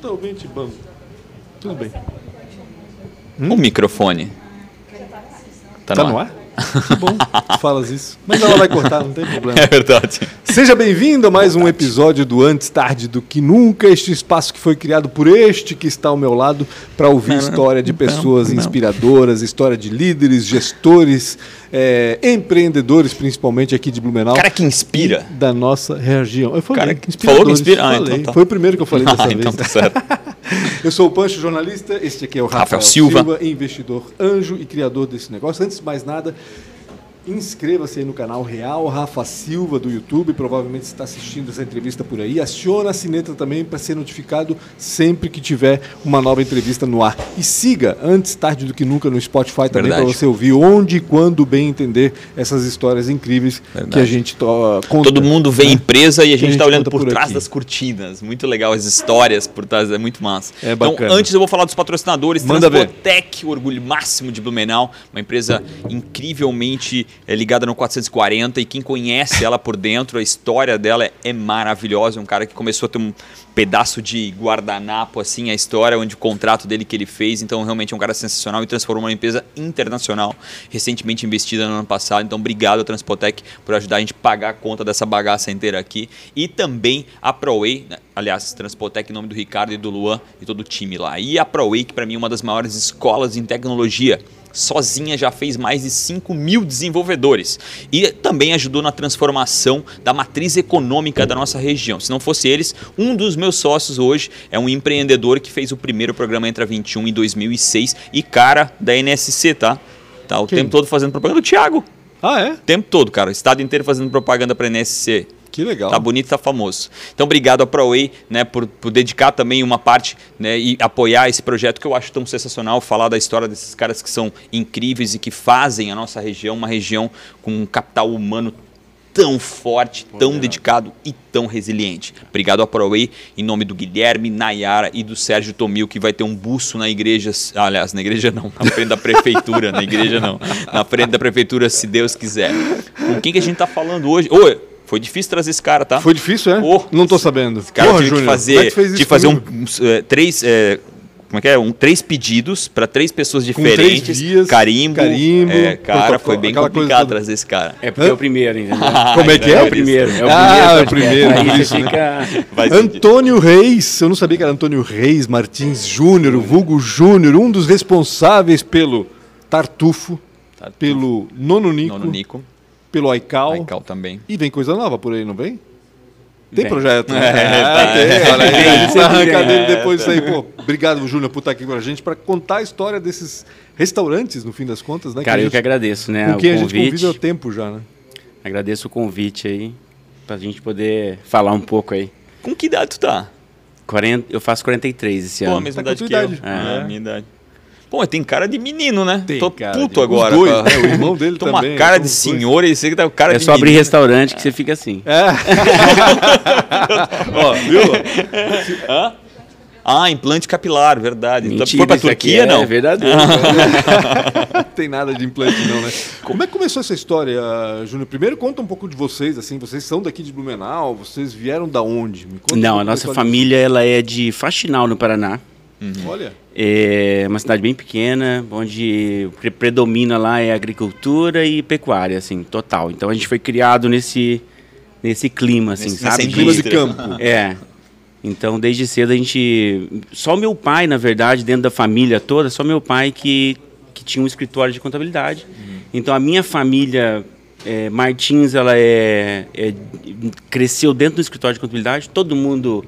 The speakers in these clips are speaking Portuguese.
Totalmente bambo. Tudo bem. O microfone. Tá, no ar? Que bom, tu falas isso. Mas ela vai cortar, não tem problema. É verdade. Seja bem-vindo a mais um episódio do Antes Tarde do Que Nunca, este espaço que foi criado por este que está ao meu lado para ouvir história de pessoas inspiradoras, história de líderes, gestores, é, empreendedores, principalmente aqui de Blumenau. Cara que inspira. Da nossa região. Eu falei, Cara que falou que inspira. Ah, então tá. Foi o primeiro que eu falei dessa Ah, vez. então tá certo. Eu sou o Pancho, jornalista. Este aqui é o Rafael, Rafael Silva. investidor anjo e criador desse negócio. Antes de mais nada, inscreva-se aí no canal Real Rafa Silva do YouTube. Provavelmente está assistindo essa entrevista por aí. Aciona a sineta também para ser notificado sempre que tiver uma nova entrevista no ar. E siga antes tarde do que nunca no Spotify também para Verdade. você ouvir onde e quando bem entender essas histórias incríveis que a Verdade. gente to- conta. Todo mundo vê né? empresa e a gente gente tá olhando por, por trás aqui. das cortinas. Muito legal as histórias por trás, é muito massa. É então, bacana. antes eu vou falar dos patrocinadores. Manda ver. Transpotec, o orgulho máximo de Blumenau, uma empresa incrivelmente é, ligada no 440 e quem conhece ela por dentro, a história dela é maravilhosa. É um cara que começou a ter um pedaço de guardanapo assim, a história onde o contrato dele que ele fez, então realmente é um cara sensacional e transformou uma empresa internacional, recentemente investida no ano passado. Então, obrigado Transpotec por ajudar a gente a pagar a conta dessa bagaça inteira aqui e também a ProWay, né? aliás, Transpotec em nome do Ricardo e do Luan e todo o time lá. E a ProWay, que para mim é uma das maiores escolas em tecnologia sozinha já fez mais de 5 mil desenvolvedores e também ajudou na transformação da matriz econômica da nossa região. Se não fosse eles, um dos meus sócios hoje é um empreendedor que fez o primeiro programa Entra 21 em 2006 e cara da NSC, tá? Tá o Quem? tempo todo fazendo propaganda. O Thiago, Ah, é? o tempo todo, cara. O estado inteiro fazendo propaganda para NSC. Que legal. Tá bonito, tá famoso. Então, obrigado a ProWay, né, por, por dedicar também uma parte, né, e apoiar esse projeto que eu acho tão sensacional, falar da história desses caras que são incríveis e que fazem a nossa região uma região com um capital humano tão forte, tão dedicado e tão resiliente. Obrigado a ProWay, em nome do Guilherme, Nayara e do Sérgio Tomil, que vai ter um buço na igreja, aliás, na igreja não, na frente da prefeitura, na igreja não, na frente da prefeitura, se Deus quiser. Com quem que a gente tá falando hoje? Oi, foi difícil trazer esse cara, tá? Foi difícil, é? Oh, não tô sabendo. Cara, Porra, tive que Júnior, fazer, como é que fez isso tive que fazer um, eh, três, eh, como é que é? Um, três pedidos para três pessoas Com três diferentes. vias, carimbo. carimbo, É, cara, foi bem complicado trazer esse cara. É porque é o primeiro, entendeu? Como é que é? É o primeiro. É o Ah, é primeiro. o primeiro, né? fica... Antônio Reis, eu não sabia que era Antônio Reis Martins Júnior, o vulgo Júnior, um dos responsáveis pelo Tartufo, Tartufo. pelo Nono Nico, Nono Nico. Pelo Aical. Aical também. E vem coisa nova por aí, não vem? Tem Vem. projeto. né? É, tá. tem, olha aí, a gente vai arrancar vem. dele depois disso aí. Pô, obrigado, Júnior, por estar aqui com a gente para contar a história desses restaurantes, no fim das contas, né? Cara, a eu gente- que agradeço, né? com o quem a gente convite. convive há tempo já, né? Agradeço o convite aí, pra gente poder falar um pouco aí. Com que idade tu tá? 40, eu faço 43 esse Pô, a ano. mesma Tá idade que eu. É, É. a minha idade. Pô, tem cara de menino, né? Tem Tô cara puto de- agora. Os dois, cara. né? O irmão dele Tô também. uma cara são de senhor e esse aqui tá o cara É de só abrir restaurante que você fica assim. É. Ó, viu? Hã? Ah, implante capilar, verdade. Tu Mentira, foi pra Turquia, é não? verdadeiro. Não tem nada de implante, não, né? Como é que começou essa história, Júnior? Primeiro conta um pouco de vocês, assim, vocês são daqui de Blumenau, vocês vieram da onde? Me conta Não, a nossa família ela é de Faxinal, no Paraná. De vocês. Olha, É uma cidade bem pequena, onde o que predomina lá é agricultura e pecuária, assim, total. Então a gente foi criado nesse, nesse clima, assim, Nesse- sabe? nessa clima de indústria. campo. É. Então, desde cedo a gente. Só meu pai, na verdade, dentro da família toda, só meu pai que, que tinha um escritório de contabilidade. Então, a minha família é, Martins, ela é, é- cresceu dentro do escritório de contabilidade. Todo mundo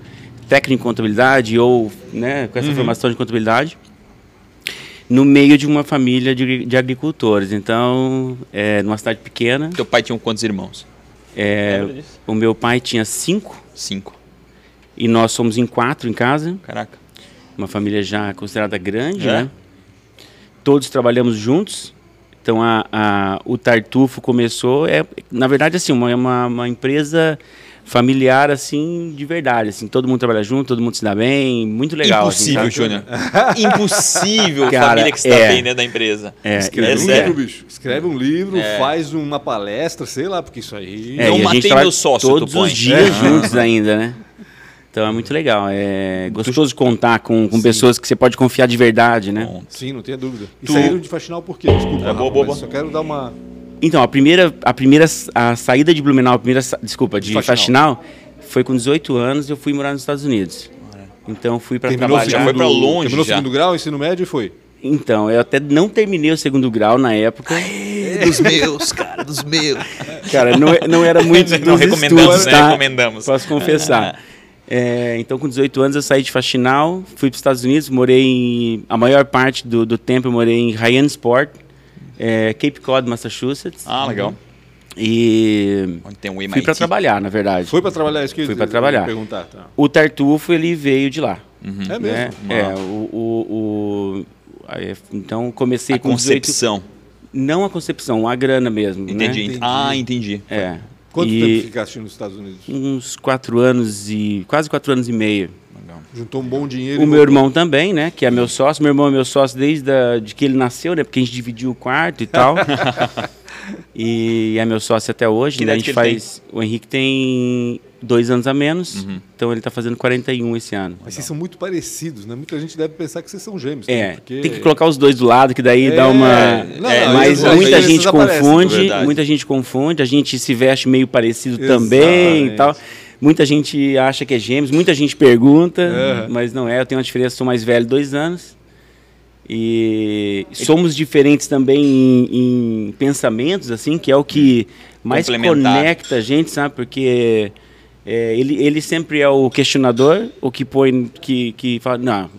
técnico em contabilidade ou né, com essa formação de contabilidade. No meio de uma família de, de agricultores. Então, é, numa cidade pequena. Teu pai tinha quantos irmãos? é, o meu pai tinha cinco Cinco. e nós somos em quatro em casa. Caraca. uma família já considerada grande, É? né? Todos trabalhamos juntos. Então a, a- o Tartufo começou é na verdade assim uma, uma, uma empresa familiar assim de verdade assim todo mundo trabalha junto todo mundo se dá bem muito legal assim, Impossível, sabe? Júnior. Impossível Cara, família que se dá é. bem dentro da empresa. É, Escreve É um sério. livro, bicho. Escreve um livro, É. faz uma palestra, sei lá, porque isso aí. É, Não a matei meu sócio, todos os dias É. juntos ainda, né? Então é muito legal. É gostoso contar com, com pessoas que você pode confiar de verdade, né? Sim, não tenha dúvida. E Tu- saíram de Faxinal por quê? Desculpa, É, boa, boa, boa. só quero dar uma... Então, a primeira, a primeira a saída de Blumenau, a primeira, desculpa, de Faxinal. Faxinal, foi com 18 anos, eu fui morar nos Estados Unidos. Então fui para o trabalhar. Já foi pra longe, Terminou o já. segundo grau, ensino médio e foi. Então, eu até não terminei o segundo grau na época. dos meus, cara, dos meus. Cara, não, não era muito Não dos recomendamos, estudos, né? tá? Recomendamos. Posso confessar. É, então, com 18 anos, eu saí de Faxinal, fui para os Estados Unidos, morei em... A maior parte do, do tempo eu morei em Hyannisport, é, Cape Cod, Massachusetts. Ah, legal. E Onde tem um MIT. fui para trabalhar, na verdade. Foi para trabalhar, isso que eu Fui ia pra trabalhar. perguntar. Tá. O Tartufo, ele veio de lá. É mesmo? né? É, o... o, o- aí, então, comecei A com 18... concepção. Não a concepção, a grana mesmo. né? Entendi. Entendi. Ah, entendi. É. Quanto E tempo ficaste nos Estados Unidos? Uns quatro anos e... Quase quatro anos e meio. Juntou um bom dinheiro O meu voltou. irmão também, né? Que é meu sócio. Meu irmão é meu sócio desde a, de que ele nasceu, né? Porque a gente dividiu o quarto e tal. e é meu sócio até hoje. Que né? A gente faz. O Henrique tem dois anos a menos. Uhum. Então ele tá fazendo 41 esse ano. Mas vocês são muito parecidos, né? Muita gente deve pensar que vocês são gêmeos. É? Porque- tem que colocar os dois do lado, que daí É, dá uma. não, É, não, mas às muita gente aparecem, confunde, verdade. muita gente confunde, a gente se veste meio parecido Exatamente. também e tal. Muita gente acha que é gêmeos, muita gente pergunta, É. mas não é. Eu tenho uma diferença, sou mais velho dois anos. E somos diferentes também em, em pensamentos, assim, que é o que mais conecta a gente, sabe? Porque é, ele, ele sempre é o questionador, o que põe, que, que fala, não,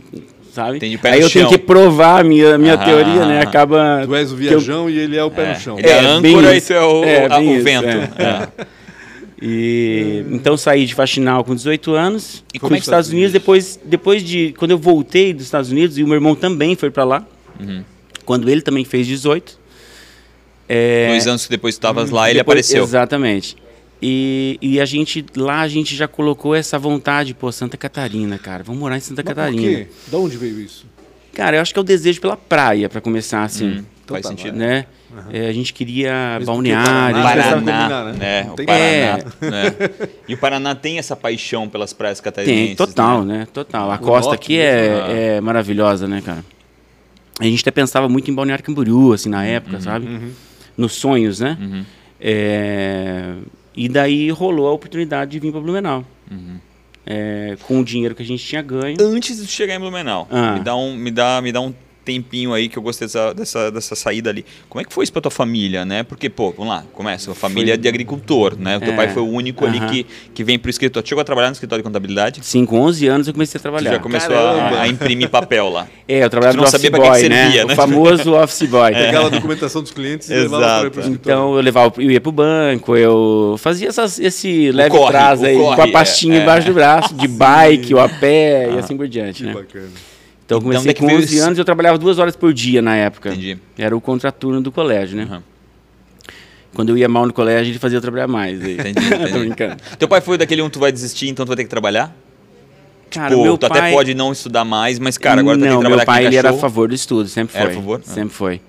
sabe? Aí no eu tenho chão. que provar a minha, minha Ah. teoria, né? Acaba... Tu és o que eu- viajão e ele é o pé É, no chão. Ele é, É, âncora e isso. tu é o, É, a- o isso, vento. é. É. E então saí de Faxinal com 18 anos, E e como fui é para os que- Estados Unidos depois depois de quando eu voltei dos Estados Unidos e o meu irmão também foi para lá. Uhum. Quando ele também fez 18. É, Dois anos que depois tu estavas lá, ele depois- apareceu. Exatamente. E, e a gente lá a gente já colocou essa vontade, pô, Santa Catarina, cara, vamos morar em Santa Mas por Catarina. quê? Da onde veio isso? Cara, eu acho que é o desejo pela praia para começar assim, Hum, Então faz tá, sentido. né? É, a gente queria Mesmo balneário, Paraná- Paraná, combinar, né? né? O Tem- Paraná, É. né? E o Paraná tem essa paixão pelas praias catarinenses. Tem, total, né? né? Total. A O costa aqui é, é maravilhosa, né, cara? A gente até pensava muito em Balneário Camboriú, assim, na época, sabe? Nos sonhos, né? Uhum. É, E daí rolou a oportunidade de vir para Blumenau. Uhum. É, com o dinheiro que a gente tinha ganho. Antes de chegar em Blumenau, Ah. me, dá um, me, dá, me dá um tempinho aí que eu gostei dessa, dessa, dessa saída ali. Como é que foi isso pra tua família, né? Porque, pô, vamos lá, começa, a família de agricultor, né? O teu É. pai foi o único ali Aham. que, que vem pro escritório. Chegou a trabalhar no escritório de contabilidade? Sim, com 11 anos eu comecei a Tu trabalhar. já começou a, a imprimir papel lá. É, eu trabalhava Tu não no sabia office pra que boy, que servia, né? né? O famoso office boy. Pegava a documentação dos clientes e levava pro Exato. escritório. Então eu levava, eu ia pro banco, eu fazia essas, esse leve corre, trás aí, corre, com a pastinha é, é. embaixo do braço, de bike, ou a pé e assim por diante, Que né? bacana. Então eu Então, comecei que com veio 11 isso? anos e eu trabalhava duas horas por dia na época. Entendi. Era o contraturno do colégio, né? Aham. Quando eu ia mal no colégio, ele fazia eu trabalhar mais. aí. Entendi, Tô entendi. brincando. Teu pai foi daquele um tu vai desistir, então tu vai ter que trabalhar? Cara, Pô, meu tu pai... até pode não estudar mais, mas, cara, agora tu tem Não, que trabalhar meu pai ele era a favor do estudo, sempre foi. Era a favor? Ah. Sempre foi.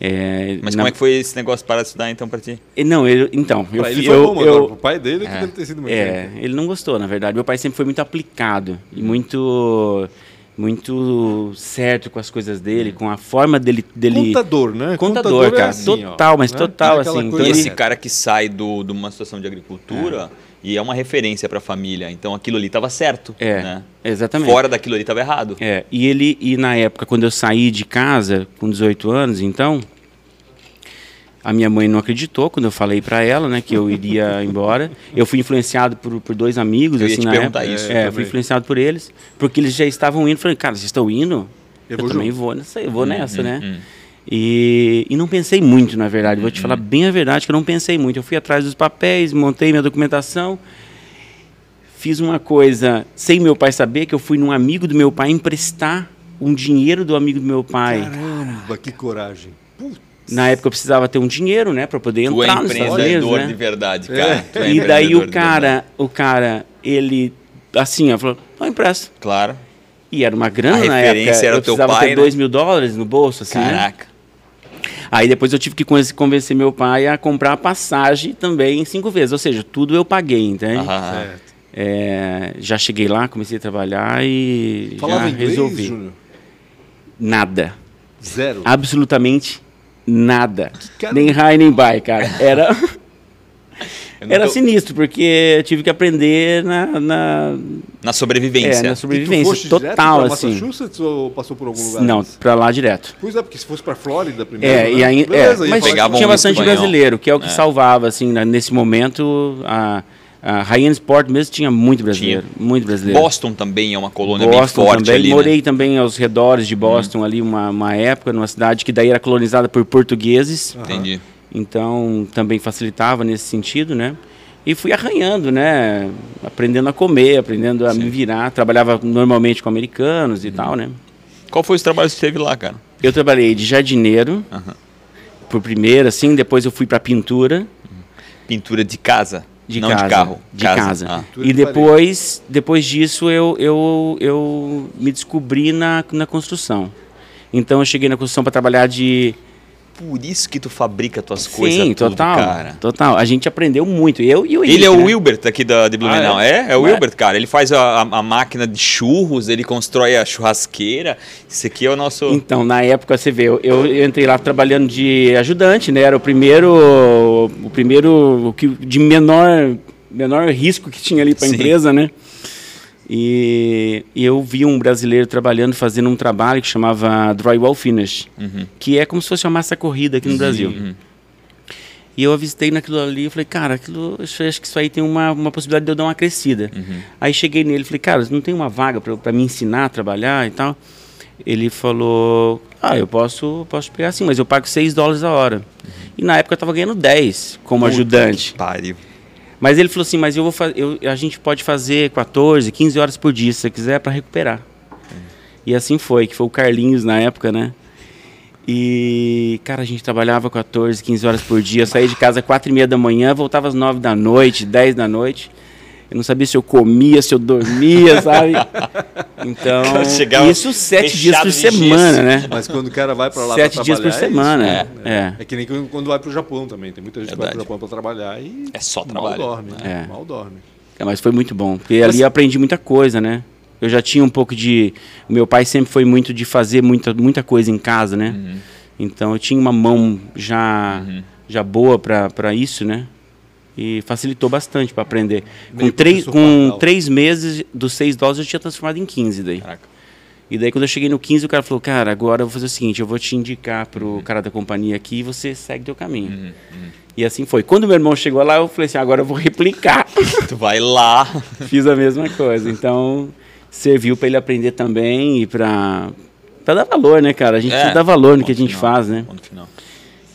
É, Mas na- como é que foi esse negócio para de estudar, então, pra ti? E Não, ele, então, eu, Pra ele fi- foi eu, bom, eu- agora pro pai dele é que deve ter sido muito É, ele não gostou, na verdade. Meu pai sempre foi muito aplicado e muito muito certo com as coisas dele, com a forma dele dele Contador, né? Contador, é cara, assim, ó, total, mas né? total, Aquela assim, E Então esse cara que sai do, de uma situação de agricultura e é uma referência para a família. Então aquilo ali estava certo. É, né? exatamente. Fora daquilo ali estava errado. É, e ele e na época quando eu saí de casa com 18 anos, então a minha mãe não acreditou quando eu falei pra ela, né, que eu iria embora. Eu fui influenciado por, por dois amigos Eu assim na época. isso. É, fui influenciado por eles, porque eles já estavam indo, falei: "Cara, vocês estão indo? Eu Eu, vou também junto." vou nessa, eu vou nessa, né?" hum. E, e não pensei muito, na verdade. Vou te falar bem a verdade que eu não pensei muito. Eu fui atrás dos papéis, montei minha documentação, fiz uma coisa sem meu pai saber, que eu fui num amigo do meu pai emprestar um dinheiro do amigo do meu pai. Caramba, que coragem. Na época eu precisava ter um dinheiro, né, para poder Tu é entrar nos Estados empreendedor Unidos, de né? verdade, cara. Tu é E daí o de cara, o cara, ele assim, ó, falou, não empresta. Claro. E era uma grana A na referência época. era eu o teu precisava pai, ter né? dois mil dólares no bolso, assim, né? Caraca. Aí depois eu tive que convencer- meu pai a comprar a passagem também em cinco vezes. Ou seja, tudo eu paguei, entende? Aham. Certo. É, já cheguei lá, comecei a trabalhar e Falava já inglês, resolvi. Júnior? Nada. Zero. Absolutamente nada. cara- Nem high nem buy, cara. Era, era tô- sinistro, porque eu tive que aprender na, na, Na sobrevivência. é, na sobrevivência total, pra assim. Massachusetts ou passou por algum lugar? Não, pra lá direto. Pois é, porque se fosse pra Flórida primeiro. É, né? e aí, é, Beleza, ia mas tinha bastante espanhol. brasileiro, que é o que É. salvava, assim, na- nesse momento, a, a Ryan Sport mesmo tinha muito brasileiro, muito brasileiro. Boston também é uma colônia bem Boston forte também, ali, morei né? também aos redores de Boston ali uma, uma época, numa cidade que daí era colonizada por portugueses, Entendi. então também facilitava nesse sentido, né? E fui arranhando, né? Aprendendo a comer, aprendendo a me virar. Trabalhava normalmente com americanos Uhum. e tal, né? Qual foi os trabalhos que você teve lá, cara? Eu trabalhei de jardineiro, por primeiro, assim, depois eu fui para pintura. Pintura de casa? De não casa. de carro. De casa. Ah. Pintura E de depois, depois disso eu, eu, eu me descobri na, na construção. Então eu cheguei na construção para trabalhar de. Por isso que tu fabrica tuas coisas Sim, tudo, total. cara. Total. A gente aprendeu muito. Eu e o Ele Henrique, é o né? Wilbert aqui da, de Blumenau. Ah, é? é? é? o. Wilbert, cara. Ele faz a, a- máquina de churros, ele constrói a churrasqueira. Esse aqui é o nosso. Então, na época, você vê, eu, eu entrei lá trabalhando de ajudante, né? Era o primeiro, o primeiro o que, de menor, menor risco que tinha ali para a empresa, né? E, e eu vi um brasileiro trabalhando, fazendo um trabalho que chamava Drywall Finish, Uhum. que é como se fosse uma massa corrida aqui no Brasil. Uhum. E eu avistei naquilo ali e falei, cara, aquilo, acho que isso aí tem uma, uma possibilidade de eu dar uma crescida. Uhum. Aí cheguei nele e falei, cara, não tem uma vaga para me ensinar a trabalhar e tal? Ele falou, ah, eu posso, posso pegar sim, mas eu pago 6 dólares a hora. E na época eu estava ganhando 10 como Puta ajudante. que Pariu. Mas ele falou assim, mas eu vou fa- eu, a gente pode fazer 14, 15 horas por dia, se você quiser, para recuperar. E assim foi, que foi o Carlinhos na época, né? E, cara, a gente trabalhava 14, 15 horas por dia, saía de casa às 4 e meia da manhã, voltava às 9 da noite, 10 da noite. Eu não sabia se eu comia, se eu dormia, sabe? Então, isso sete dias por semana, né? Mas quando o cara vai pra lá Sete pra dias por é semana, isso, é. né? É que nem quando vai pro Japão também. Tem muita gente que vai pro Verdade. Japão pra trabalhar e É só mal trabalho. dorme. né? É. Mal dorme. É, mas foi muito bom, porque ali eu aprendi muita coisa, né? Eu já tinha um pouco de. O meu pai sempre foi muito de fazer muita, muita coisa em casa, né? Uhum. Então eu tinha uma mão já, já boa para isso, né? E facilitou bastante para aprender. Com, três, com três meses dos seis dólares eu tinha transformado em 15 daí. Caraca. E daí quando eu cheguei no 15, o cara falou, cara, agora eu vou fazer o seguinte, eu vou te indicar Uhum. pro cara da companhia aqui e você segue teu caminho. E assim foi. Quando meu irmão chegou lá, eu falei assim, agora eu vou replicar. Tu vai lá. Fiz a mesma coisa. Então, serviu para ele aprender também e para dar valor, né, cara? A gente É, precisa dar valor no que a gente final, faz, né? final.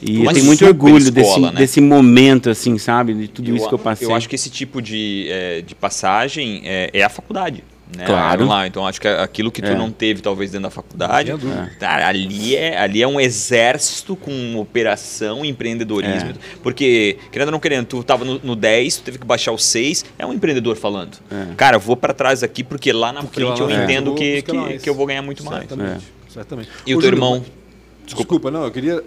E Uma eu tenho muito super orgulho escola, desse, né? desse momento, assim, sabe? De tudo isso que eu passei. Eu acho que esse tipo de, é, de passagem é, é a faculdade. Né? Claro. Lá, então acho que aquilo que tu É. não teve, talvez, dentro da faculdade, cara, ali, é, ali é um exército com operação, empreendedorismo. É. Porque, querendo ou não querendo, tu tava no, no 10, tu teve que baixar o 6, é um empreendedor falando. É. Cara, eu vou para trás aqui porque lá na Porque frente lá eu entendo eu que, que, que eu vou ganhar muito mais. Certamente. Certamente. E o Ô, teu Júlio, irmão? Desculpa. não, eu queria.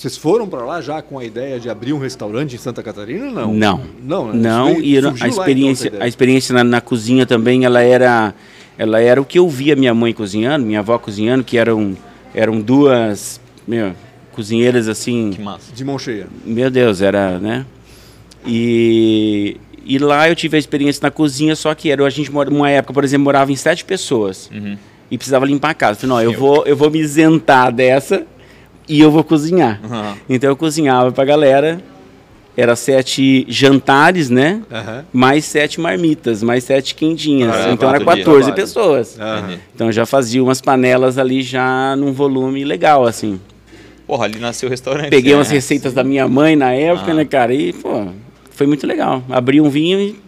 Vocês foram pra lá já com a ideia de abrir um restaurante em Santa Catarina ou não? Não. Não, né? Não, e a lá, então, experiência, ideia. a experiência na, na cozinha também, ela era, ela era o que eu via minha mãe cozinhando, minha avó cozinhando, que eram, eram duas, meu, cozinheiras assim, Que massa. De mão cheia. Meu Deus, era, né? E, e lá eu tive a experiência na cozinha, só que era, a gente mora, uma época, por exemplo, morava em sete pessoas Uhum. e precisava limpar a casa. Falei, não, eu Eu. vou, eu vou me isentar dessa e eu vou cozinhar. Uhum. Então eu cozinhava pra galera, era sete jantares, né? Aham. Mais sete marmitas, mais sete quentinhas. Ah, então era quatro dias. 14 Trabalho. pessoas. Entendi. Então eu já fazia umas panelas ali já num volume legal, assim. Porra, ali nasceu o restaurante. Peguei né? umas receitas da minha mãe na época, Ah. né, cara? E, pô, foi muito legal. Abri um vinho e.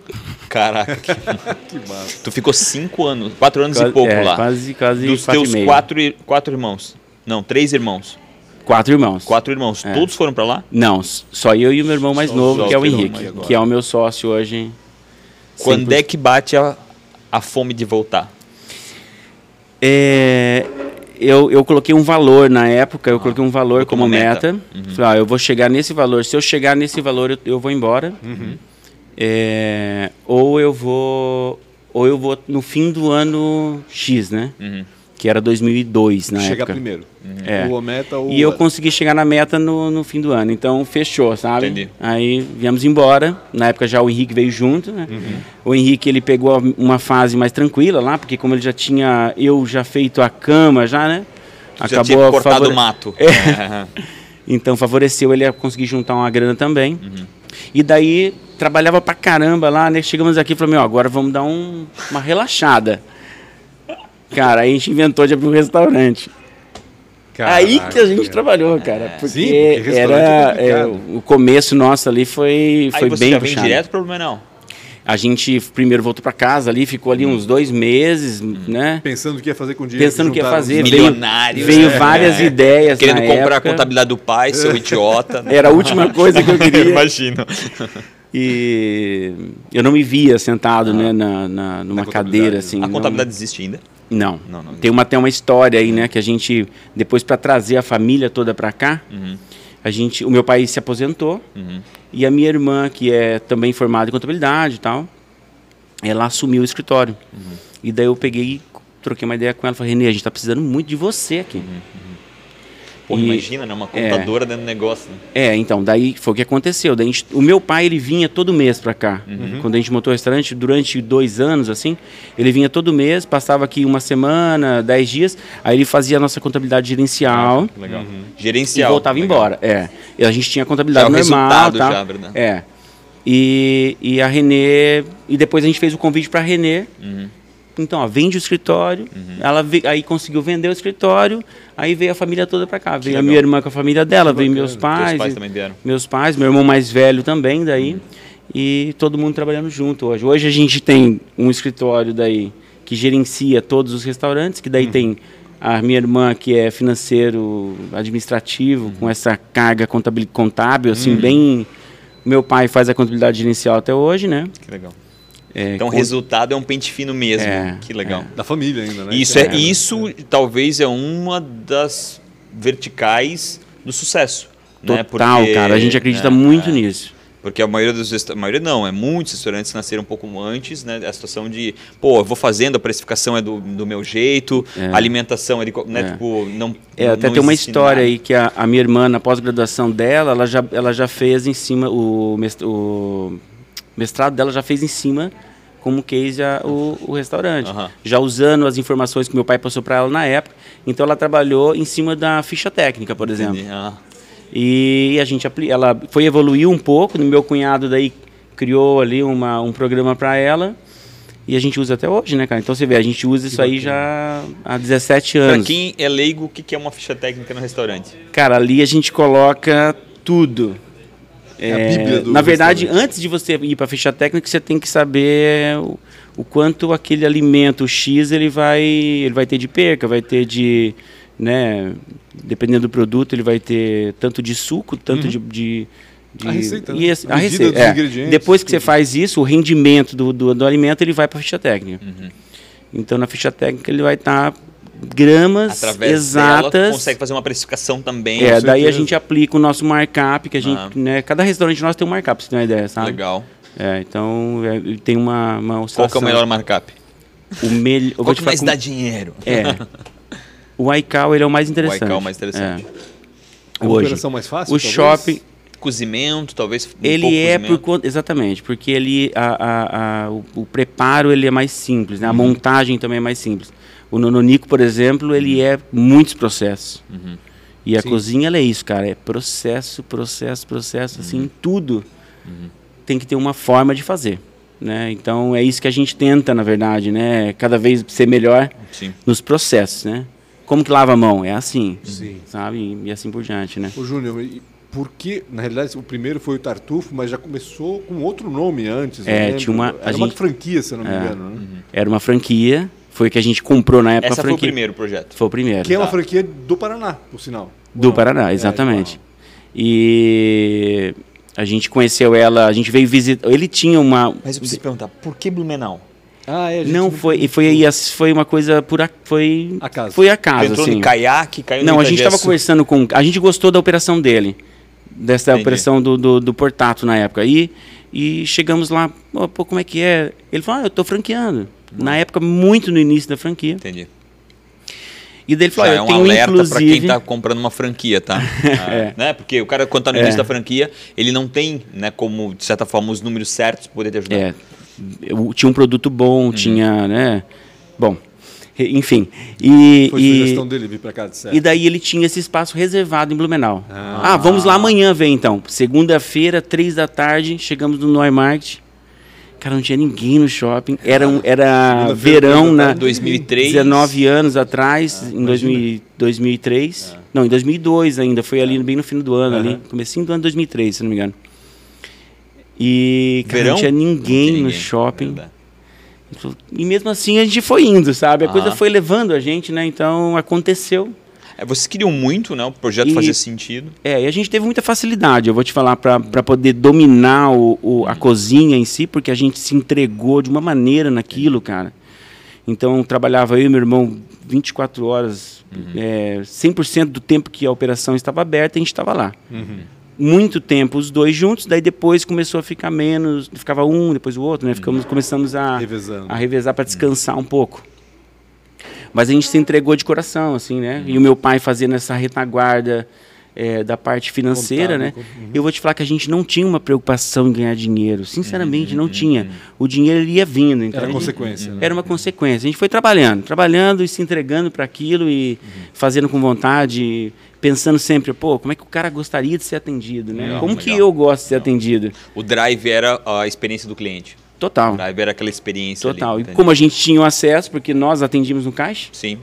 Caraca, que- Que massa. tu ficou cinco anos, quatro anos quase, e pouco é, lá. Quase, quase Dos quatro e teus meio. quatro, quatro irmãos. Não, três irmãos. Quatro irmãos. Quatro irmãos. É. Todos foram pra lá? Não, só eu e o meu irmão mais Só- novo, que é o Henrique, que é o meu sócio hoje. Quando 100%. é que bate a, a fome de voltar? É, eu, eu coloquei um valor na época, eu coloquei um valor como meta. meta. Uhum. Falei, ah, eu vou chegar nesse valor. Se eu chegar nesse valor, eu, eu vou embora. Uhum. é, ou eu vou ou eu vou no fim do ano X, né? Uhum. Que era 2002 na Chegar época. primeiro. É. Ou a meta ou E eu consegui chegar na meta no, no fim do ano. Então fechou, sabe? Entendi. Aí viemos embora. Na época já o Henrique veio junto, né? O Henrique ele pegou uma fase mais tranquila lá, porque como ele já tinha eu já feito a cama já, né? Já tinha cortado favore- o mato. É. Então favoreceu ele a conseguir juntar uma grana também. E daí trabalhava pra caramba lá, né? Chegamos aqui e falamos, agora vamos dar um- uma relaxada. Cara, aí a gente inventou de abrir um restaurante. Aí que a gente Caraca. trabalhou, cara. Porque, Sim, porque restaurante é era é, o começo nosso ali foi, Aí foi você bem já vem puxado. direto pro Blumenau. A gente primeiro voltou pra casa ali, ficou ali uns dois meses, né? Pensando o que ia fazer com o dinheiro. Pensando o que ia fazer, os- veio, Milionários, veio né? várias É. ideias Querendo na comprar época. a contabilidade do pai, seu idiota. né? Era a última coisa que eu queria. Imagino. E eu não me via sentado, né, na, na- numa contabilidade, cadeira assim. A não- contabilidade existe ainda? Não. Não, não. Tem uma tem uma história aí, né, que a gente depois para trazer a família toda para cá, Uhum. a gente, o meu pai se aposentou Uhum. e a minha irmã, que é também formada em contabilidade e tal, ela assumiu o escritório. Uhum. E daí eu peguei, e troquei uma ideia com ela, falei: "Renê, a gente tá precisando muito de você aqui". Uhum. Pô, E- imagina, né? Uma contadora dentro do negócio. Né? É, então, daí foi o que aconteceu. Daí a gente- o meu pai, ele vinha todo mês pra cá. Uhum. Quando a gente montou o restaurante, durante dois anos, assim, ele vinha todo mês, passava aqui uma semana, dez dias, aí ele fazia a nossa contabilidade gerencial Legal. e Gerencial. voltava legal. embora. É. E a gente tinha a contabilidade Já é o normal. tal. já. É. E, e a Renê. E depois a gente fez o convite pra Renê. Uhum. Então, ó, vende o escritório. Ela ve- aí conseguiu vender o escritório. Aí veio a família toda pra cá. Veio a legal. minha irmã com a família dela, veio meus Teus pais. pais e- também vieram. meus pais, meu irmão mais velho também daí. E todo mundo trabalhando junto hoje. Hoje a gente tem um escritório daí que gerencia todos os restaurantes, que daí tem a minha irmã que é financeiro administrativo, com essa carga contábil, assim, bem. Meu pai faz a contabilidade gerencial até hoje, né? Que legal. É, Então o resultado é um pente fino mesmo. É, que legal. Da família ainda, né? Isso, é, É. isso talvez é uma das verticais do sucesso. né? Total, Porque, cara. A gente acredita né, muito é, nisso. Porque a maioria dos a maioria não, é muitos restaurantes nasceram um pouco antes, né? A situação de, pô, eu vou fazendo, a precificação é do, do meu jeito, a alimentação é de, né? É. Tipo, não É, até não tem uma história nada. aí que a, a minha irmã, na pós-graduação dela, ela já, ela já fez em cima, o, o mestrado dela já fez em cima como case a- o, o restaurante. Aham. Já usando as informações que meu pai passou para ela na época. Então ela trabalhou em cima da ficha técnica, por exemplo. Ah, E a gente ela foi evoluiu um pouco, no meu cunhado daí criou ali uma, um programa para ela. E a gente usa até hoje, né, cara? Então você vê, a gente usa isso aí já há 17 Pra anos. quem é leigo, o que é uma ficha técnica no restaurante? Cara, ali a gente coloca tudo. É a do na verdade, antes de você ir para ficha técnica, você tem que saber o, o quanto aquele alimento X ele vai, ele vai ter de perca, vai ter de, né, dependendo do produto, ele vai ter tanto de suco, tanto de, de de- A receita, né? e esse- A a receita, dos é. ingredientes, Depois que você faz isso, o rendimento do, do, do alimento ele vai para a ficha técnica. Uhum. Então, na ficha técnica ele vai estar gramas Através exatas. dela, consegue fazer uma precificação também. É, Com daí a gente aplica o nosso markup, que a gente, Ah. né, cada restaurante nosso tem um markup, pra você ter uma ideia, sabe? Legal. É, então é, tem uma, uma Qual que é o melhor markup? O melhor. Qual que te mais falar dá com- dinheiro? É. O iCal ele é o mais O interessante. iCal é o mais interessante. É uma Hoje. operação mais fácil? O talvez? shopping, Cozimento, talvez um ele pouco é por cozimento. conta. Exatamente, porque ele, a, a- a- o, o preparo ele é mais simples, Uhum. né? a montagem também é mais simples. O Nononico, por exemplo, ele é muitos processos. Uhum. E a Sim. cozinha ela é isso, cara. É processo, processo, processo, Uhum. assim, tudo tem que ter uma forma de fazer. Né? Então é isso que a gente tenta, na verdade, né? Cada vez ser melhor Sim. nos processos, né? Como que lava a mão? É assim, Sim. sabe? E, e assim por diante, né? Ô, Júnior, e por que, na realidade, o primeiro foi o Tartufo, mas já começou com outro nome antes. É, tinha uma- Era a uma gente- franquia, se eu não me É. engano. Né? Era uma franquia, foi que a gente comprou na época Essa a foi o franquia. primeiro projeto. Foi o primeiro. Que é uma Tá. franquia do Paraná, por sinal. Do? Paraná, É, exatamente. do E a gente conheceu ela, a gente veio visitar. Ele tinha uma. Mas eu preciso perguntar, por que Blumenau? Ah, é, a gente Não foi, e foi aí, foi uma coisa por a- foi Acaso. foi acaso entrou assim. no caiaque, caiu Não, a gente estava conversando com. A gente gostou da operação dele. Dessa Entendi. operação do, do, do Portato na época. Aí E chegamos lá, "Pô, pô, como é que é? Ele falou, ah, eu tô franqueando. Na época, muito no início da franquia. Entendi. E daí ele falou, Já "Ah, é eu um tenho alerta para quem inclusive... está comprando uma franquia, tá? Ah, né? Porque o cara, quando tá no início É. da franquia, ele não tem, né, como, de certa forma, os números certos para poder te ajudar. É, eu tinha um produto bom, Uhum. tinha, né? Bom, enfim. E, Foi e, sugestão dele vir para cá de certo. e daí ele tinha esse espaço reservado em Blumenau. Ah. Ah, vamos lá amanhã ver então. Segunda-feira, três da tarde, chegamos no Neumarkt. Cara, não tinha ninguém no shopping. Era, era verão na tarde. 2003. 19 anos atrás, em imagina. 2000, 2003. Não, em 2002 ainda, foi ali bem no fim do ano, ali, comecinho do ano 2003, se não me engano. E cara, Verão? não tinha ninguém Não tinha no shopping. E mesmo assim a gente foi indo, sabe? A coisa Aham. foi levando a gente, né? Então aconteceu. É, vocês queriam muito, né? O projeto E- fazia sentido. É, e a gente teve muita facilidade, eu vou te falar, para poder dominar o, o- a cozinha em si, porque a gente se entregou de uma maneira naquilo, cara. Então, trabalhava eu e meu irmão 24 horas, é, 100% do tempo que a operação estava aberta, a gente estava lá. Uhum. Muito tempo os dois juntos, daí depois começou a ficar menos, ficava um, depois o outro, né? Ficamos, começamos a, Revezando. a revezar para descansar um pouco. Mas a gente se entregou de coração, assim, né? E o meu pai fazendo essa retaguarda é, da parte financeira, né? Uhum. Eu vou te falar que a gente não tinha uma preocupação em ganhar dinheiro. Sinceramente, não tinha. O dinheiro ele ia vindo. Então Era consequência. né? Era uma consequência. A gente foi trabalhando, trabalhando e se entregando para aquilo e fazendo com vontade, pensando sempre, pô, como é que o cara gostaria de ser atendido, né? Legal, como que legal. eu gosto de ser atendido? O drive era a experiência do cliente. O Total. drive era aquela experiência Total. ali. e como a gente tinha o acesso, porque nós atendíamos no caixa, Sim.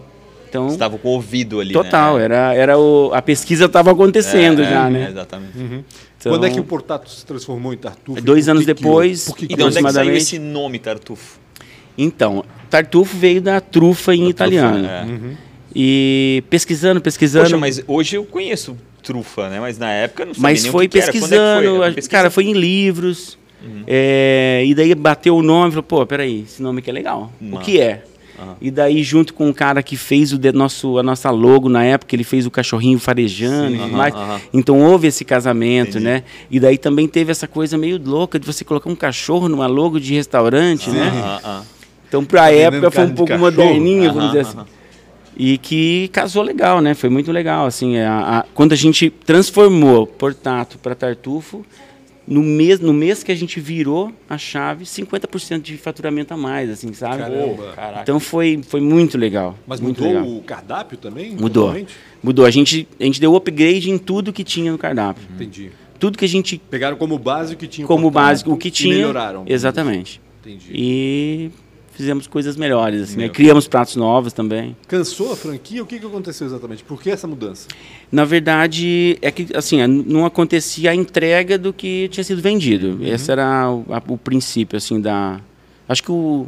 então Você estava com o ouvido ali, Total, né? era, era o, a pesquisa estava acontecendo É, já, é, né? Exatamente. Então, Quando é que o Portato se transformou em Tartufo? Dois Por anos que depois, que E que de onde é que saiu aproximadamente. esse nome, Tartufo? Então, tartufo veio da trufa em italiano. É. E pesquisando, pesquisando. Poxa, mas hoje eu conheço trufa, né? Mas na época eu não sabia Mas nem foi o que que era. Quando é que pesquisando, foi? Pesquisa- cara, foi em livros. É, e daí bateu o nome e falou, pô, peraí, esse nome aqui é legal. O Massa. que é? E daí, junto com o cara que fez o de- nosso, a nossa logo na época, ele fez o cachorrinho farejando e tudo mais. aham. Então houve esse casamento, Entendi. né? E daí também teve essa coisa meio louca de você colocar um cachorro numa logo de restaurante, né? Então, pra Tá época, foi um pouco cachorro? moderninho, vamos dizer assim. E que casou legal, né? Foi muito legal, assim. a- a- quando a gente transformou Portato para Tartufo, no mês, no mês que a gente virou a chave, 50% de faturamento a mais, assim, sabe? Caramba. Então foi, foi muito legal. Mas muito mudou legal. o cardápio também? Mudou. totalmente? Mudou. A gente, a gente deu upgrade em tudo que tinha no cardápio. Entendi. Tudo que a gente, Pegaram como base o que tinha. como básico, o que e tinha. melhoraram. Exatamente. Entendi. E fizemos coisas melhores, assim, né? Criamos pratos novos também. Cansou a franquia? O que, que aconteceu exatamente? Por que essa mudança? Na verdade, é que assim, não acontecia a entrega do que tinha sido vendido. Esse era o, a- o princípio, assim, da. Acho que o,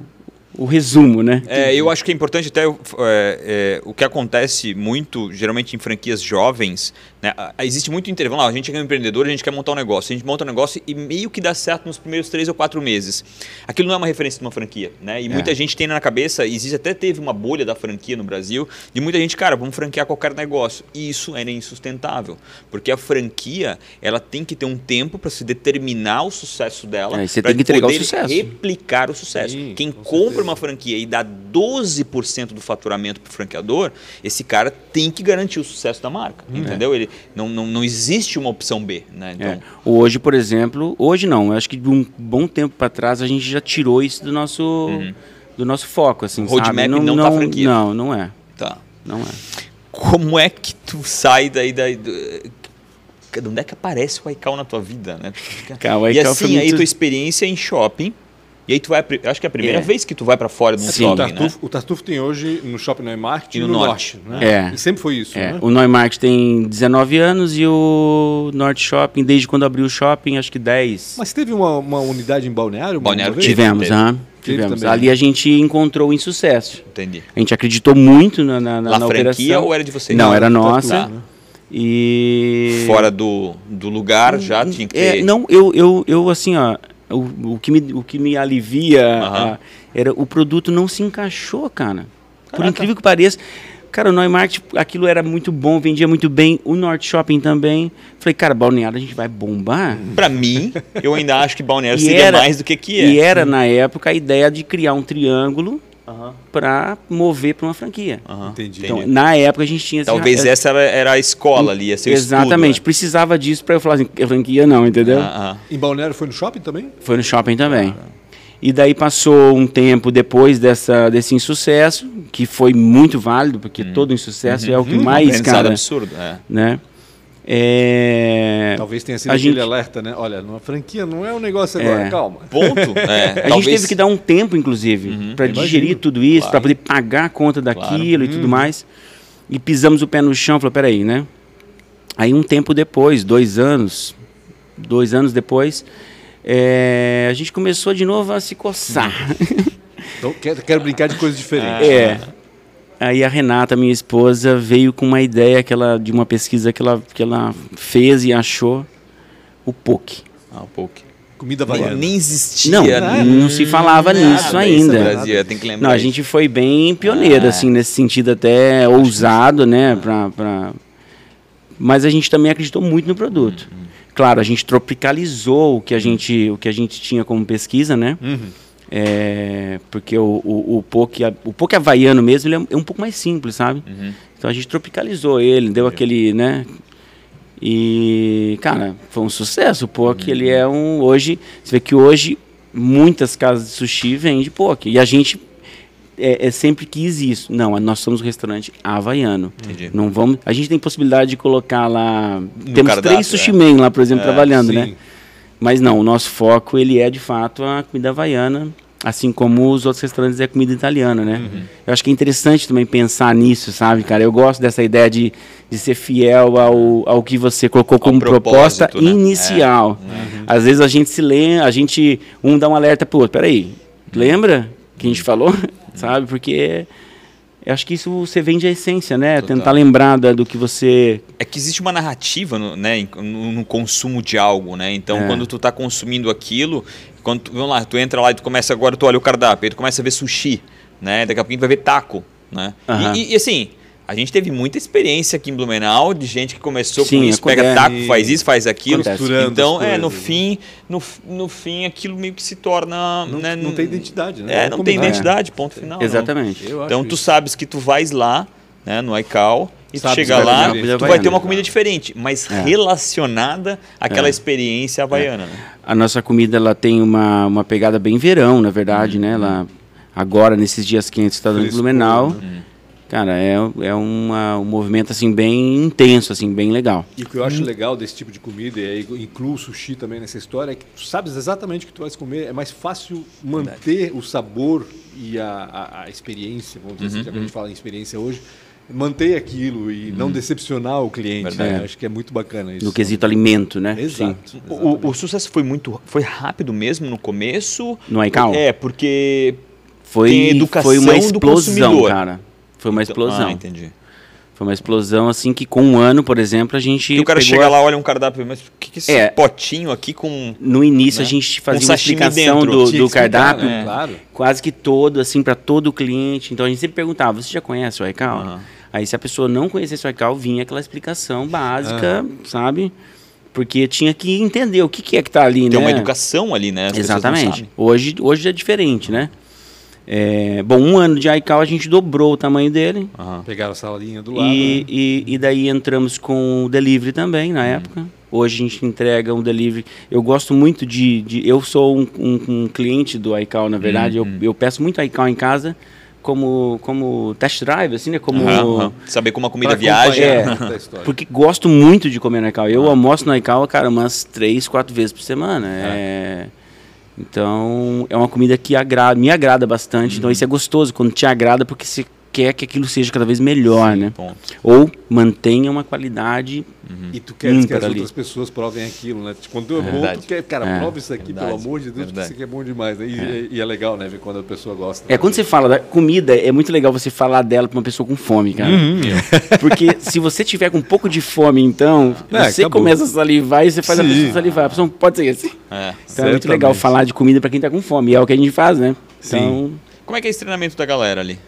o resumo, né? É, eu acho que é importante até é, é, o que acontece muito, geralmente em franquias jovens, né, existe muito interesse. Vamos lá, a gente é um empreendedor, a gente quer montar um negócio. A gente monta um negócio e meio que dá certo nos primeiros três ou quatro meses. Aquilo não é uma referência de uma franquia, né? E muita gente tem na cabeça, existe até teve uma bolha da franquia no Brasil, e muita gente, cara, vamos franquear qualquer negócio. E isso era insustentável, porque a franquia, ela tem que ter um tempo para se determinar o sucesso dela, É, e você pra tem que entregar o poder sucesso. replicar o sucesso. Sim, Quem com compra certeza. uma franquia e dá 12% do faturamento para o franqueador, esse cara tem que garantir o sucesso da marca, entendeu? Ele não, não, não existe uma opção B, né? Então, É. Hoje, por exemplo, hoje não, eu acho que de um bom tempo para trás a gente já tirou isso do nosso, do nosso foco, assim, Roadmap sabe? não tá franquia. Não, não é. tá. Não é. Como é que tu sai daí, daí do- de onde é que aparece o iCal na tua vida, né? Fica- Cara, e assim, aí muito- tua experiência em shopping, e aí tu vai, acho que é a primeira É. vez que tu vai para fora de um Sim. O shopping, né? Tartufo, o Tartufo tem hoje no Shopping Neumarkt E no no, Norte. Norte. né? É. E sempre foi isso, É, né? o Neumarkt tem 19 anos e o Norte Shopping, desde quando abriu o shopping, acho que 10. Mas teve uma, uma unidade em Balneário? Balneário tive. tivemos, teve. aham, Teve tivemos. Ali né? a gente encontrou em sucesso. Entendi. A gente acreditou muito na, na, na, na franquia ou era de vocês? Não, era nossa. né? E Fora do, do lugar já tinha que ter. É, não, eu, eu, eu assim, ó, o, o, que, me, o que me alivia Aham. ah, era o produto não se encaixou, cara. Por Caraca. incrível que pareça. Cara, o Neumarkt, aquilo era muito bom, vendia muito bem. O Norte Shopping também. Falei, cara, Balneário a gente vai bombar. Pra mim, eu ainda acho que Balneário seria era- mais do que que é. E era, na época, a ideia de criar um triângulo para mover para uma franquia. Aham, Entendi. Então, entendi. na época, a gente tinha... esse- Talvez eh, essa era, era a escola ali, ia ser o Exatamente. estudo, Precisava disso para eu falar assim, franquia não, entendeu? né? Ah. Em Balneário foi no shopping também? Foi no shopping também. E daí passou um tempo depois dessa, desse insucesso, que foi muito válido, porque todo insucesso é o que mais, Aprendizado cara, absurdo. É. né? É... Talvez tenha sido A aquele gente- alerta, né? Olha, numa franquia não é um negócio agora, É. calma. Ponto. É, A gente teve que dar um tempo, inclusive, para Imagino. digerir tudo isso, Claro. para poder pagar a conta daquilo e tudo mais. E pisamos o pé no chão, falou, peraí, né? Aí um tempo depois, dois anos, dois anos depois, é, a gente começou de novo a se coçar. Então, quero, quero brincar de coisas diferentes. É. Aí a Renata, minha esposa, veio com uma ideia que ela, de uma pesquisa que ela, que ela fez e achou o POC. Ah, um pouco. Comida havaiana. nem existia. Não, né? não se falava Nada nisso isso ainda. no Brasil, tem que lembrar. Não, a gente foi bem pioneiro, Ah. assim, nesse sentido até ousado, né? Pra, pra... Mas a gente também acreditou muito no produto. Uhum. Claro, a gente tropicalizou o que a gente, o que a gente tinha como pesquisa, né? É, porque o, o, o poke, o poke havaiano mesmo, ele é um pouco mais simples, sabe? Uhum. Então a gente tropicalizou ele, deu aquele, né? E, cara, foi um sucesso. O poke, ele é um. Hoje, você vê que hoje muitas casas de sushi vendem poke. E a gente é, é sempre quis isso. Não, nós somos um restaurante havaiano. Entendi. Não vamos. A gente tem possibilidade de colocar lá. temos cardápio, três sushi é. men lá, por exemplo, É, trabalhando, sim. né? Mas não, o nosso foco ele é de fato a comida havaiana, assim como os outros restaurantes é comida italiana, né? Uhum. Eu acho que é interessante também pensar nisso, sabe, cara? Eu gosto dessa ideia de, de ser fiel ao, ao que você colocou como proposta né? inicial. Às vezes a gente se lê, a gente um dá um alerta pro outro. Peraí, lembra que a gente falou, sabe? Porque eu acho que isso você vende a essência, né? Total. Tentar lembrar da- do que você É que existe uma narrativa no, né, no, no consumo de algo, né? Então, É. quando tu tá consumindo aquilo, quando tu, vamos lá, tu entra lá e tu começa agora, tu olha o cardápio, aí tu começa a ver sushi, né? Daqui a pouquinho tu vai ver taco, né? E- Aham. E, e assim, a gente teve muita experiência aqui em Blumenau de gente que começou Sim, com isso, pega taco, faz isso, faz aquilo. Então, é, no coisas. fim, no, no fim aquilo meio que se torna, Não, né, não tem identidade, né? É, Vamos não tem identidade, ponto final. não. Exatamente. Então tu isso. sabes que tu vais lá, né, no iCal, e tu chega lá, ter uma tu comida vai ter uma comida diferente, mas É. relacionada àquela experiência havaiana. Né? A nossa comida ela tem uma, uma pegada bem verão, na verdade, né? Ela, agora, nesses dias quentes, está dando Blumenau. né? Cara, é, é uma, um movimento assim bem intenso, assim, bem legal. E o que eu acho legal desse tipo de comida, e incluo o sushi também nessa história, é que tu sabes exatamente o que tu vais comer, é mais fácil manter o sabor e a, a, a experiência, vamos dizer assim, já que a gente fala em experiência hoje, manter aquilo e não decepcionar o cliente. Né? Acho que é muito bacana isso. No quesito alimento, né? Sim. Exato. O, o- o sucesso foi muito, foi rápido mesmo no começo. No iCal? É, porque Foi, Tem educação foi uma explosão, cara. Foi uma Então- explosão. Ah, entendi. Foi uma explosão, assim, que com um ano, por exemplo, a gente. E o cara pegou chega a- lá, olha um cardápio, mas o que, que é esse É. potinho aqui com No início né? a gente fazia uma explicação dentro. do, do cardápio, né? Claro. quase que todo, assim, para todo o cliente. Então a gente sempre perguntava: você já conhece o iCal? Aham. Aí se a pessoa não conhecesse o iCal, vinha aquela explicação básica, sabe? Porque tinha que entender o que, que é que tá ali, tem né? uma educação ali, né? As Exatamente. Hoje, hoje é diferente, né? É, bom, um ano de iCal a gente dobrou o tamanho dele. Aham. Pegaram a saladinha do lado. E, né? e, e daí entramos com o delivery também na época. Hoje a gente entrega um delivery. Eu gosto muito de. de- eu sou um, um- um cliente do iCal, na verdade. Eu, eu peço muito iCal em casa como, como test drive, assim, né? Como. Aham, aham. Saber como a comida viaja. É. Porque gosto muito de comer no iCal. Eu almoço no iCal, cara, umas três, quatro vezes por semana. É. Então, é uma comida que agrada, me agrada bastante. Então, isso é gostoso quando te agrada, porque você quer que aquilo seja cada vez melhor, né? Ponto. Ou mantenha uma qualidade. E tu queres que as ali. outras pessoas provem aquilo, né? Quando tu é, bom, tu quer, cara, É. prova isso aqui, Verdade. pelo amor de Deus, porque Verdade. isso aqui é bom demais. né? E e é. legal, né? Ver quando a pessoa gosta. É, quando você fala da comida, é muito legal você falar dela pra uma pessoa com fome, cara. Porque se você tiver com um pouco de fome, então, É, você acabou. começa a salivar e você faz a Sim. pessoa salivar. A pessoa pode ser assim. É. Então é muito legal Certamente. falar de comida pra quem tá com fome. E é o que a gente faz, né? Sim. Então, Como é que é esse treinamento da galera ali?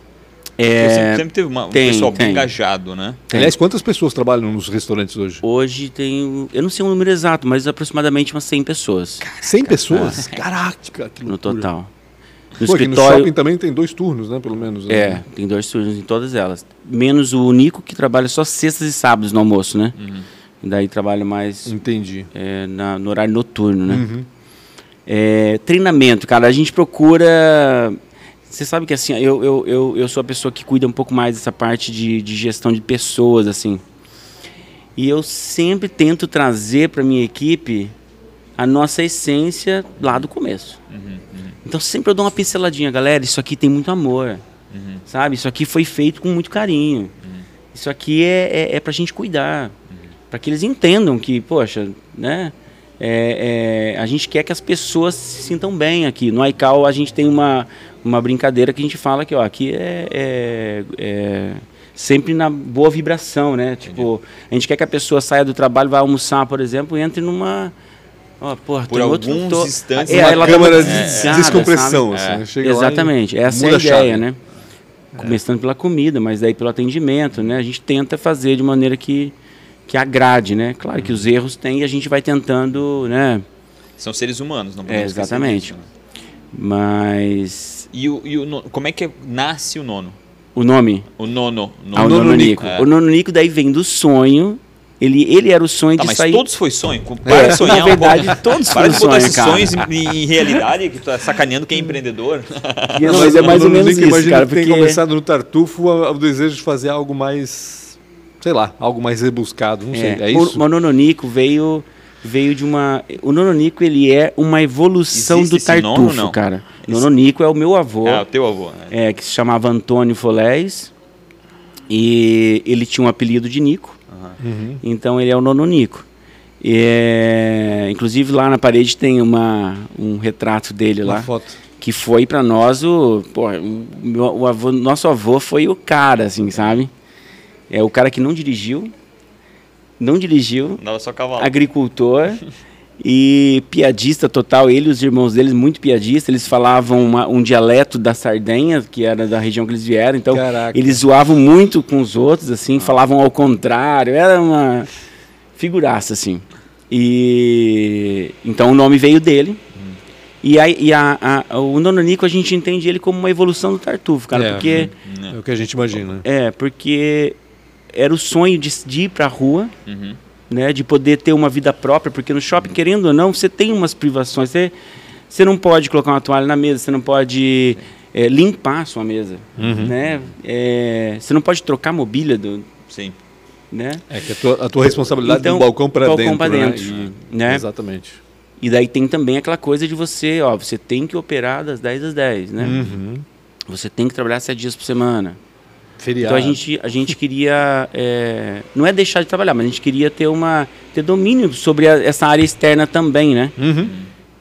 É, sempre, sempre teve uma, um tem, pessoal bem tem. engajado, né? Tem. Aliás, quantas pessoas trabalham nos restaurantes hoje? Hoje tem, eu não sei o número exato, mas aproximadamente umas 100 pessoas 100 pessoas? Caraca, que no total. No Pô, aqui no escritório, shopping também tem dois turnos, né? Pelo menos. né? é, tem dois turnos em todas elas. Menos o Nico, que trabalha só sextas e sábados no almoço, né? E daí trabalha mais Entendi. é, na- no horário noturno, né? Uhum. É, treinamento, cara, a gente procura. Você sabe que assim, eu, eu, eu, eu sou a pessoa que cuida um pouco mais dessa parte de, de gestão de pessoas, assim. E eu sempre tento trazer para minha equipe a nossa essência lá do começo. Então sempre eu dou uma pinceladinha, galera, isso aqui tem muito amor, sabe? Isso aqui foi feito com muito carinho. Isso aqui é, é, é pra gente cuidar. Para que eles entendam que, poxa, né? é, é, a gente quer que as pessoas se sintam bem aqui. No iCal a gente tem uma, uma brincadeira que a gente fala que ó, aqui é, é- é sempre na boa vibração, né? Tipo, a gente quer que a pessoa saia do trabalho, vá almoçar, por exemplo, e entre numa. Ó, porra, Por tem outro alguns to- instantes, É, uma ela tá câmara muito de desligada, descompressão, sabe? assim, né? Exatamente, essa é a ideia, né? Começando pela comida, mas daí pelo atendimento, né? A gente tenta fazer de maneira que, que agrade, né? Claro que os erros tem e a gente vai tentando, né? São seres humanos, não É, podemos esquecer exatamente. disso, né? Mas E, o, e o como é que nasce o nono? o nome, O nono. ah, o Nono Nono Nico. Nico. É. O Nono Nico daí vem do sonho. Ele, ele era o sonho Tá, de mas sair. todos foi sonho? Para de sonhar na um verdade, pouco. todos Para foram de botar sonho, esses cara. sonhos em, em realidade, que tu tá sacaneando quem é empreendedor. E não, mas é mais ou Nono menos Nico, isso, cara. que tem Porque começado no Tartufo o desejo de fazer algo mais, sei lá, algo mais rebuscado, não sei. É, o, isso? o Nononico veio veio de uma. O Nononico ele é uma evolução Existe do esse nono, Tartufo, não? cara. Nononico é o meu avô. É, o teu avô. né? é, que se chamava Antônio Folés. E ele tinha um apelido de Nico. Uhum. Então ele é o Nononico. E, é, inclusive lá na parede tem uma, um retrato dele Uma lá. foto. Que foi pra nós o. Pô, o avô, nosso avô foi o cara, assim, sabe? É o cara que não dirigiu. Não dirigiu. Dava só cavalo. Agricultor. E piadista total, ele e os irmãos deles, muito piadista. Eles falavam uma- um dialeto da Sardenha, que era da região que eles vieram. Então, Caraca. eles zoavam muito com os outros, assim, falavam ao contrário. Era uma figuraça, assim. E então o nome veio dele. E, aí, e a, a- o Nononico a gente entende ele como uma evolução do Tartufo, cara, É, porque É o que a gente imagina. é porque era o sonho de, de ir pra rua, Uhum. né, de poder ter uma vida própria, porque no shopping, querendo ou não, você tem umas privações. Você, você não pode colocar uma toalha na mesa, você não pode é, limpar a sua mesa, Uhum. né? É, você não pode trocar a mobília do, Sim. né? É que a tua, a tua responsabilidade Então, do balcão para balcão dentro, pra né? dentro, E- né? Exatamente. E daí tem também aquela coisa de você, ó, você tem que operar das 10 às 10, né? Uhum. Você tem que trabalhar 7 dias por semana. Feriado. Então a gente, a gente queria, é, não é deixar de trabalhar, mas a gente queria ter uma ter domínio sobre a- essa área externa também, né? Uhum.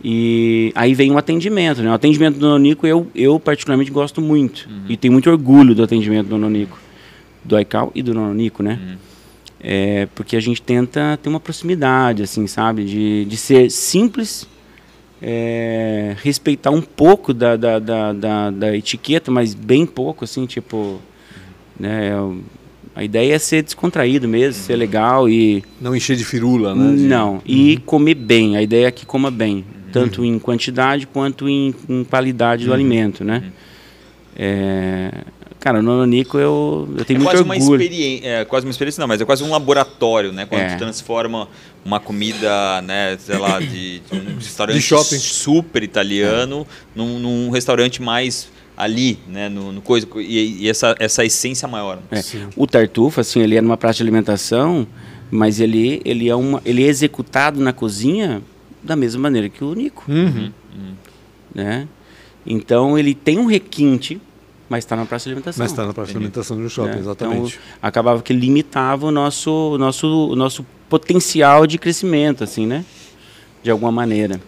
E aí vem o atendimento, né? O atendimento do Nonico eu, eu particularmente gosto muito e tenho muito orgulho do atendimento do Nonico, do ICAO e do Nonico, né? É, porque a gente tenta ter uma proximidade, assim, sabe? De, de ser simples, é, respeitar um pouco da, da, da, da, da etiqueta, mas bem pouco, assim, tipo... Né, a ideia é ser descontraído mesmo, ser legal e... Não encher de firula, né? De- Não, e comer bem. A ideia é que coma bem, tanto em quantidade quanto em, em qualidade do alimento, né? É, cara, no Nonico eu, eu tenho é muito quase uma orgulho. experiência, é quase uma experiência não, mas é quase um laboratório, né? Quando É. tu transforma uma comida, né, sei lá, de, de um restaurante De shopping. super italiano num, num restaurante mais ali, né, no, no coisa e, e essa essa essência maior. né? É, O tartufo, assim, ele é numa praça de alimentação, mas ele, ele, é uma, ele é executado na cozinha da mesma maneira que o Nico, Uhum. né? Então ele tem um requinte, mas está na praça de alimentação. Mas está na próxima alimentação do shopping, né? exatamente. Então, acabava que limitava o nosso, o nosso, o nosso potencial de crescimento, assim, né? De alguma maneira.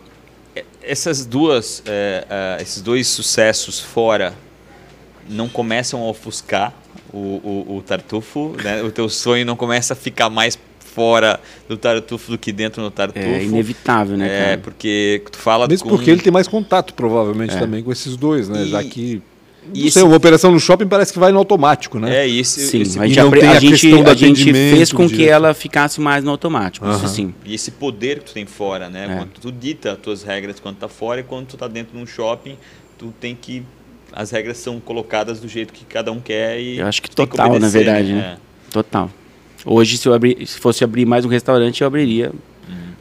Essas duas, é, é, esses dois sucessos fora não começam a ofuscar o, o, o Tartufo, né? O teu sonho não começa a ficar mais fora do Tartufo do que dentro do Tartufo. É inevitável, né, É, cara? porque tu fala Mesmo com... porque ele tem mais contato, provavelmente, É. também com esses dois, né? E- Já que Não sei, uma operação no shopping parece que vai no automático, né? É isso. Sim, esse- a gente, tem a a gente, a gente fez com que ela ficasse mais no automático, isso sim. E esse poder que tu tem fora, né? É. Quando tu dita as tuas regras quando tá fora e quando tu tá dentro de um shopping, tu tem que as regras são colocadas do jeito que cada um quer e Eu acho que tu tem total, na obedecer, verdade, né? Total. Hoje, se, eu abrir, se fosse abrir mais um restaurante, eu abriria,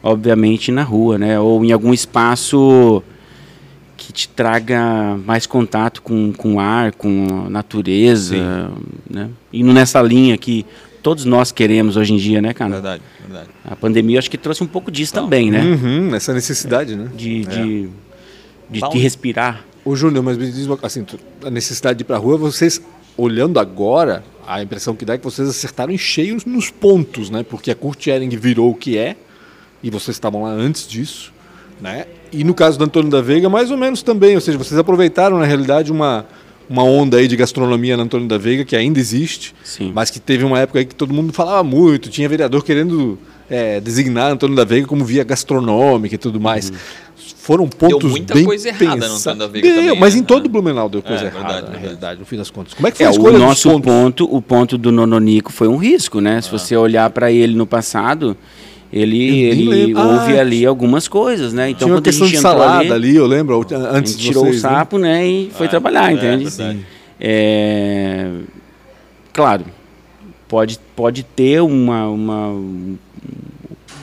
obviamente, na rua, né? Ou em algum espaço que te traga mais contato com, com o ar, com a natureza, né? Indo nessa linha que todos nós queremos hoje em dia, né, cara? Verdade, verdade. A pandemia, acho que trouxe um pouco disso também, né? Uhum, essa necessidade, né? De, de, de, de respirar. Ô, Júnior, mas me diz uma assim, a necessidade de ir pra rua, vocês, olhando agora, a impressão que dá é que vocês acertaram em cheio nos pontos, né? Porque a Kurt Ehring virou o que é, e vocês estavam lá antes disso, né? E no caso do Antônio da Veiga, mais ou menos também, ou seja, vocês aproveitaram, na realidade, uma, uma onda aí de gastronomia no Antônio da Veiga, que ainda existe, Sim. mas que teve uma época aí que todo mundo falava muito, tinha vereador querendo é, designar Antônio da Veiga como via gastronômica e tudo mais. Foram pontos muita bem coisa errada no. Antônio da Veiga Deu, também, mas né? em todo Blumenau deu coisa É, errada, verdade, na verdade. realidade, no fim das contas. Como é que foi É, a escolha o nosso ponto, o ponto do Nononico foi um risco, né? Se você olhar para ele no passado, ele, ele houve Ah, ali algumas coisas, né? Então Tinha uma quando a questão gente de salada ali, ali, eu lembro, a antes gente de tirou vocês, o né? sapo, né? E foi É, trabalhar, é, entende? É, claro, pode, pode ter uma, uma um,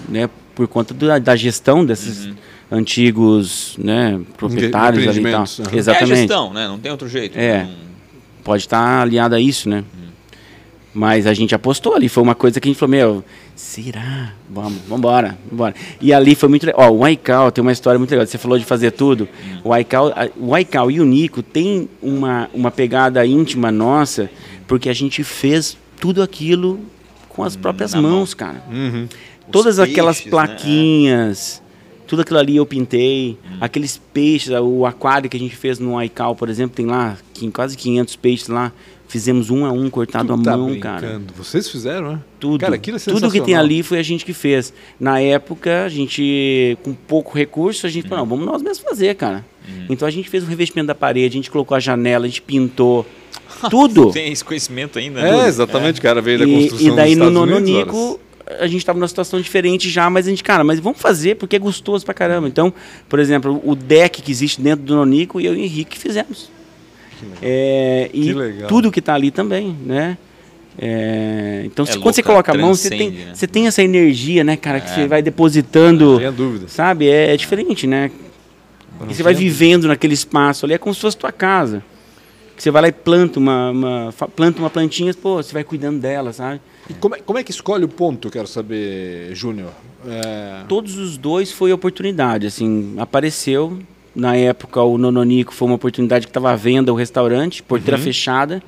né? Por conta da, da gestão desses Uhum. antigos, né? Proprietários ali e tal. empreendimentos, aham. É a Exatamente. gestão, né? Não tem outro jeito. É. Não- pode estar aliado a isso, né? Mas a gente apostou ali, foi uma coisa que a gente falou, meu, será? Vamos, vambora, vambora. E ali foi muito legal. Ó, o Aikau tem uma história muito legal. Você falou de fazer tudo. O Aikau, o Aikau e o Nico tem uma, uma pegada íntima nossa, porque a gente fez tudo aquilo com as próprias Na mão. mãos, cara. Uhum. Todas aquelas peixes, né? plaquinhas, tudo aquilo ali eu pintei. Aqueles peixes, o aquário que a gente fez no Aikau, por exemplo, tem lá quase 500 peixes lá. Fizemos um a um, cortado Tu à tá mão, brincando. cara. Vocês fizeram, né? Tudo. Cara, aquilo é Tudo que tem ali foi a gente que fez. Na época, a gente, com pouco recurso, a gente falou, não, vamos nós mesmos fazer, cara. Então a gente fez o revestimento da parede, a gente colocou a janela, a gente pintou. Tudo. Tem esse conhecimento ainda, É, né? exatamente, cara, veio da E, construção e daí dos no Unidos, Nononico, a gente estava numa situação diferente já, mas a gente, cara, mas vamos fazer porque é gostoso pra caramba. Então, por exemplo, o deck que existe dentro do Nonico, eu e o Henrique fizemos. É, e Que tudo que tá ali também, né? É, então, se- É quando você coloca a mão, você tem, né? você tem essa energia, né, cara, que É. você vai depositando, tenha dúvida. sabe? É, é diferente, né? E você vai vivendo naquele espaço ali, é como se fosse tua casa. Que você vai lá e planta uma, uma- planta uma plantinha, pô, você vai cuidando dela, sabe? E como, é, como é que escolhe o ponto, eu quero saber, Júnior? É, Todos os dois foi oportunidade, assim, apareceu. Na época, o Nononico foi uma oportunidade que estava à venda o restaurante, porteira fechada.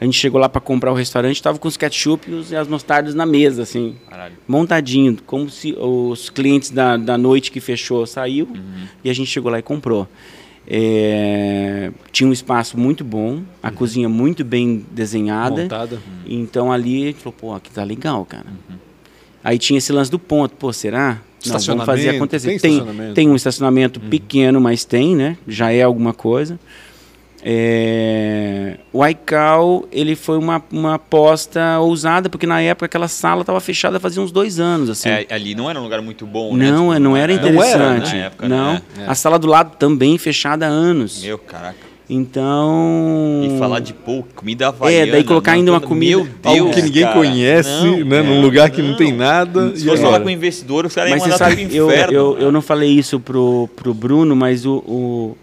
A gente chegou lá para comprar o restaurante, estava com os ketchup e os- e as mostardas na mesa, assim, Caralho. montadinho, como se os clientes da, da noite que fechou saiu e a gente chegou lá e comprou. É, tinha um espaço muito bom, a cozinha muito bem desenhada. montada. Então ali a gente falou, pô, aqui tá legal, cara. Aí tinha esse lance do ponto, pô, será? Não, vamos fazer Estacionamento, acontecer. tem Tem, estacionamento? tem um estacionamento pequeno, mas tem, né? Já é alguma coisa. É, O iCal, ele foi uma, uma aposta ousada, porque na época aquela sala estava fechada fazia uns dois anos, assim. É, ali não era um lugar muito bom, né? não, Tipo, não era era- Não era, interessante. na época, não. né? É. A sala do lado também fechada há anos. Meu, caraca. Então. E falar de pô, comida havaiana. É, daí colocar ainda uma comida- Meu Deus, Algo que ninguém cara. conhece, Não, né? Num é, lugar que não, tem não. nada. Se e fosse falar agora? com o investidor, os caras iam Mas você mandar sabe, pro eu, inferno. eu, eu não falei isso pro, pro Bruno, mas o, o,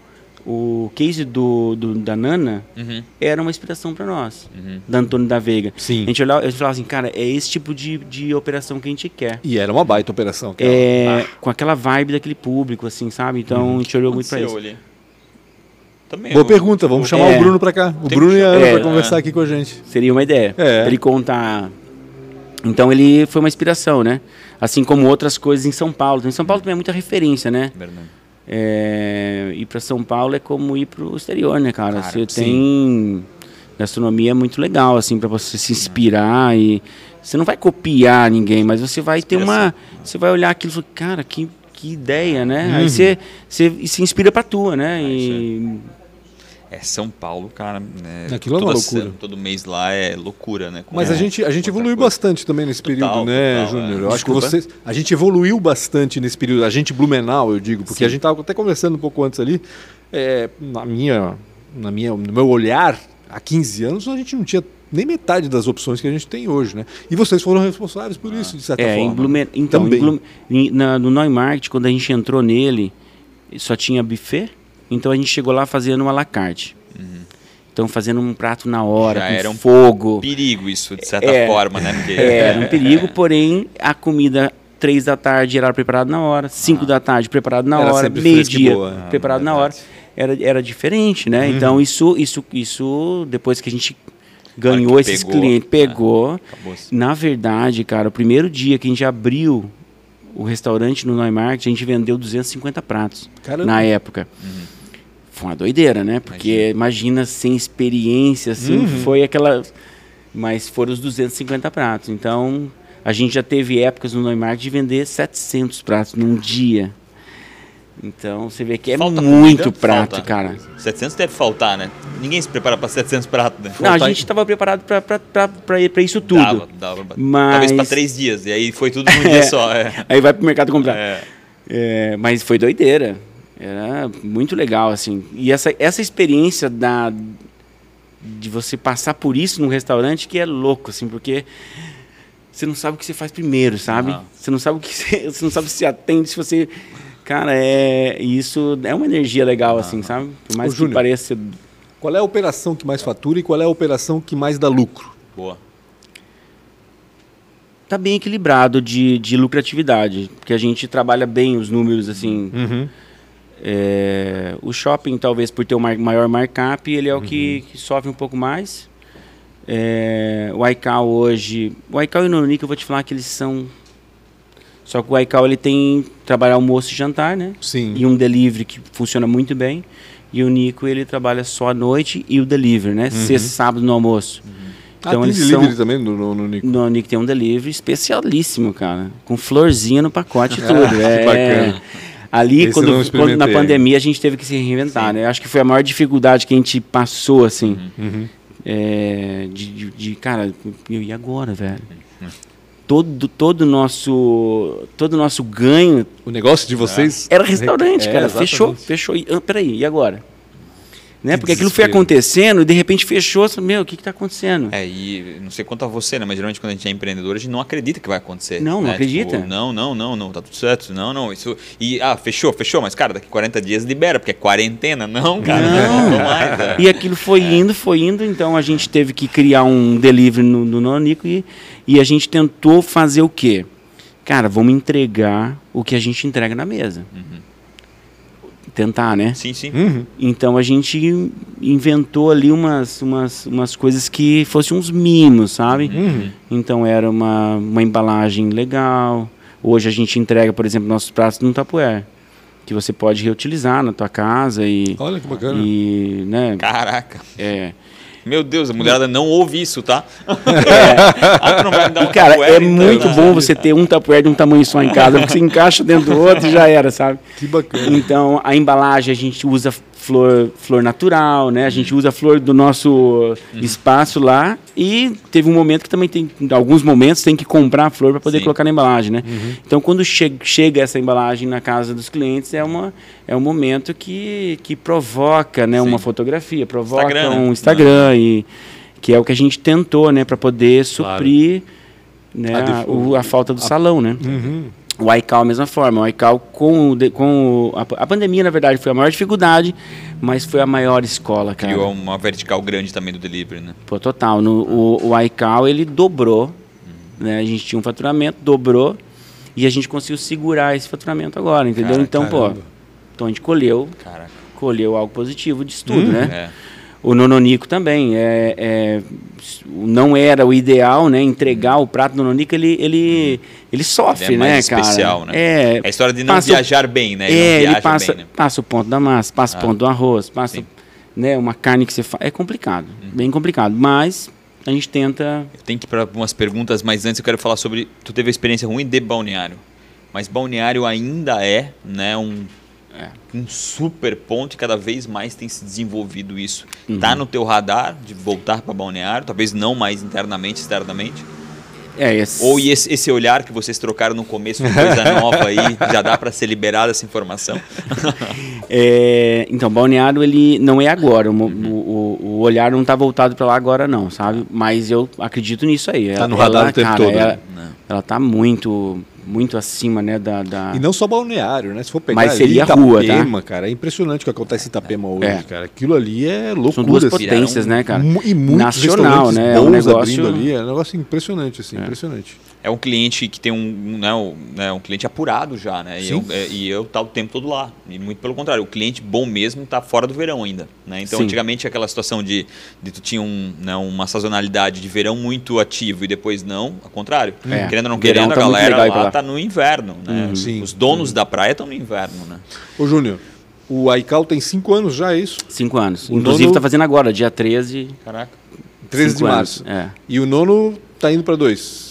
o case do, do- da Nana Uhum, era uma inspiração para nós, uhum. da Antônio da Veiga. Sim. A gente olhava, eu falava assim, cara, é esse tipo de, de operação que a gente quer. E era uma baita operação. aquela. É, Com aquela vibe daquele público, assim, sabe? Então a gente olhou muito para isso. Ali. Também. Boa eu- pergunta, vamos chamar É. o Bruno pra cá. O Bruno e a. Ana É, pra é. conversar aqui com a gente. Seria uma ideia. É. Ele contar. Então ele foi uma inspiração, né? Assim como outras coisas em São Paulo. Em São Paulo também é muita referência, né? Verdade. É, ir para São Paulo é como ir para o exterior, né, cara? Cara, você sim. tem gastronomia é muito legal, assim, para você se inspirar e você não vai copiar ninguém, mas você vai ter uma, você vai olhar aquilo e falar, cara, que, que ideia, né? Aí você, você se inspira para tua, né? É isso E É São Paulo, cara. Né, Aquilo é uma toda loucura. se- Todo mês lá é loucura, né? Com- Mas a gente, a gente evoluiu coisa. bastante também nesse período, Total, né, total, Júnior? é. Eu acho que vocês. A gente evoluiu bastante nesse período. A gente Blumenau, eu digo, porque Sim. a gente estava até conversando um pouco antes ali. é, na minha, na minha, no meu olhar, há 15 anos, a gente não tinha nem metade das opções que a gente tem hoje, né? E vocês foram responsáveis por isso, de certa É, forma. em Blumen... então, em Também. Blum- em- na- no Neumarkt, quando a gente entrou nele, só tinha buffet, então a gente chegou lá fazendo um à la carte. Então fazendo um prato na hora, Já com era um fogo. Perigo isso, de certa É. forma, né? Porque É, era um perigo, porém a comida três da tarde era preparada na hora, cinco da tarde preparado na Era hora, meio-dia. Ah, preparado na hora. Era, era diferente, né? Então isso, isso, isso depois que a gente ganhou esses pegou, clientes, né? pegou. Na verdade, cara, o primeiro dia que a gente abriu o restaurante no Neumarkt, a gente vendeu 250 pratos Caramba. na época. Foi uma doideira, né? Porque imagina, sem experiência, assim, foi aquela. Mas foram os 250 pratos. Então, a gente já teve épocas no Neumarkt de vender 700 pratos num dia. Então, você vê que é Falta muito comida? prato, Falta. cara. 700 deve faltar, né? Ninguém se prepara para 700 pratos, né? Não, a gente estava preparado para isso tudo. Dava, dava pra- Mas- Talvez para três dias. E aí foi tudo num dia só. É. Aí vai pro mercado comprar. É. É, mas foi doideira. Era muito legal, assim. E essa, essa experiência da, de você passar por isso num restaurante que é louco, assim, porque você não sabe o que você faz primeiro, sabe? Aham. Você não sabe o que você, você não sabe se atende, se você. Cara, é. Isso é uma energia legal, assim, sabe? Por mais Ô, que Júnior. pareça. Qual é a operação que mais fatura e qual é a operação que mais dá lucro? Boa. Tá bem equilibrado de, de lucratividade, porque a gente trabalha bem os números, assim. É, o shopping, talvez por ter o mar- maior markup, ele é o que, que sofre um pouco mais. É, o iCal hoje. O iCal e o Nonic, eu vou te falar que eles são. Só que o iCal ele tem trabalhar almoço e jantar, né? Sim. E um delivery que funciona muito bem. E o Nico ele trabalha só à noite e o delivery, né? Sexta, sábado no almoço. ah, tem eles delivery são- também no, no, no Nico. no Nick tem um delivery especialíssimo, cara. Com florzinha no pacote e tudo. é. bacana. Ali, quando, quando na pandemia, a gente teve que se reinventar, né? Acho que foi a maior dificuldade que a gente passou, assim. Uhum. É, de, de, de, cara, eu, e agora, velho? Todo todo nosso todo nosso ganho O negócio de vocês. era restaurante, É, cara. exatamente. Fechou, fechou. E, ah, peraí, e agora? Né? Que Porque aquilo foi acontecendo e de repente fechou. você, Meu, o que está acontecendo? É, e não sei quanto a você, né? Mas geralmente quando a gente é empreendedor, a gente não acredita que vai acontecer. Não, não né? acredita. Tipo, não, não, não, não, tá tudo certo. Não, não, isso. E, ah, fechou, fechou, mas cara, daqui 40 dias libera, porque é quarentena. Não, cara, não, não, mais. é. E aquilo foi indo, foi indo, então a gente teve que criar um delivery no, no Nonico e, e a gente tentou fazer o quê? Cara, vamos entregar o que a gente entrega na mesa. Tentar, né? Sim, sim. Uhum. Então a gente inventou ali umas, umas, umas coisas que fossem uns mimos, sabe? Uhum. Então era uma, uma embalagem legal. Hoje a gente entrega, por exemplo, nossos pratos no Tupperware, que você pode reutilizar na tua casa e, Olha que bacana. e né, Caraca. é, Meu Deus, a mulherada não ouve isso, tá? ah, tu não vai me dar um cara, é então? muito bom você ter um Tupperware de um tamanho só em casa, porque você encaixa dentro do outro e já era, sabe? Que bacana. Então, a embalagem a gente usa flor, flor natural, né? A gente usa a flor do nosso espaço lá e teve um momento que também tem, em alguns momentos tem que comprar a flor para poder Sim. colocar na embalagem, né? Então, quando che chega essa embalagem na casa dos clientes, é, uma, é um momento que, que provoca, né? Uma fotografia, provoca Instagram, né? um Instagram e que é o que a gente tentou, né? Para poder suprir né, A a, o- a falta do salão, né? Uhum. O iCal, a mesma forma. O iCal, com, o de- com o- a, a pandemia, na verdade, foi a maior dificuldade, mas foi a maior escola, cara. Criou uma vertical grande também do delivery, né? Pô, total. No, o, o iCal, ele dobrou. Né? A gente tinha um faturamento, dobrou, e a gente conseguiu segurar esse faturamento agora, entendeu? Cara, então, caramba. pô, então a gente colheu, Caraca. colheu algo positivo disso tudo, né? É. O Nononico também. É, é, não era o ideal, né? Entregar o prato do Nononico, ele, ele, ele sofre, Ele é mais né, cara? especial, né? É, É a história de não passa o- viajar bem, né? é, Ele não ele passa, bem, né? passa o ponto da massa, passa Ah. o ponto do arroz, passa Sim. né, uma carne que você faz. É complicado, Uhum. bem complicado. Mas a gente tenta. Eu tenho que ir para umas perguntas, mas antes eu quero falar sobre. Tu teve uma experiência ruim de balneário. Mas balneário ainda é, né, um, É. um super ponto e cada vez mais tem se desenvolvido isso. Uhum. Tá no teu radar de voltar para Balneário, talvez não mais internamente, externamente? É, esse... Ou esse, esse olhar que vocês trocaram no começo coisa nova aí, já dá para ser liberada essa informação? É, então, Balneário, ele não é agora. O, Uhum. o, o olhar não está voltado para lá agora, não, sabe? Mas eu acredito nisso aí. Tá no radar o tempo cara, todo, Ela, né? Ela tá muito, muito acima, né, da... da... E não só balneário, né? Se for pegar Mas seria Itapema, rua, tá? cara, é impressionante o que acontece em Itapema hoje, É. cara. Aquilo ali é loucura. São duas assim. potências, né, cara? E muitos Nacional, né? É um negócio- ali. É um negócio impressionante, assim, impressionante. É um cliente que tem um, né, um, né, um cliente apurado já, né? E Sim. eu, é, e eu tá o tempo todo lá. E muito pelo contrário, o cliente bom mesmo tá fora do verão ainda. Né? Então, Sim. antigamente aquela situação de, de tu tinha um, né, uma sazonalidade de verão muito ativo e depois não, ao contrário. É. Querendo ou não querendo, a tá muito galera lá lá. tá no inverno. Né? Uhum. Sim. Os donos da praia estão no inverno, né? Ô, Júnior, o Aical tem cinco anos já, é isso? Cinco anos. O Inclusive, nono- tá fazendo agora, dia 13... Caraca. 13 cinco de anos, março. É. E o nono tá indo para dois.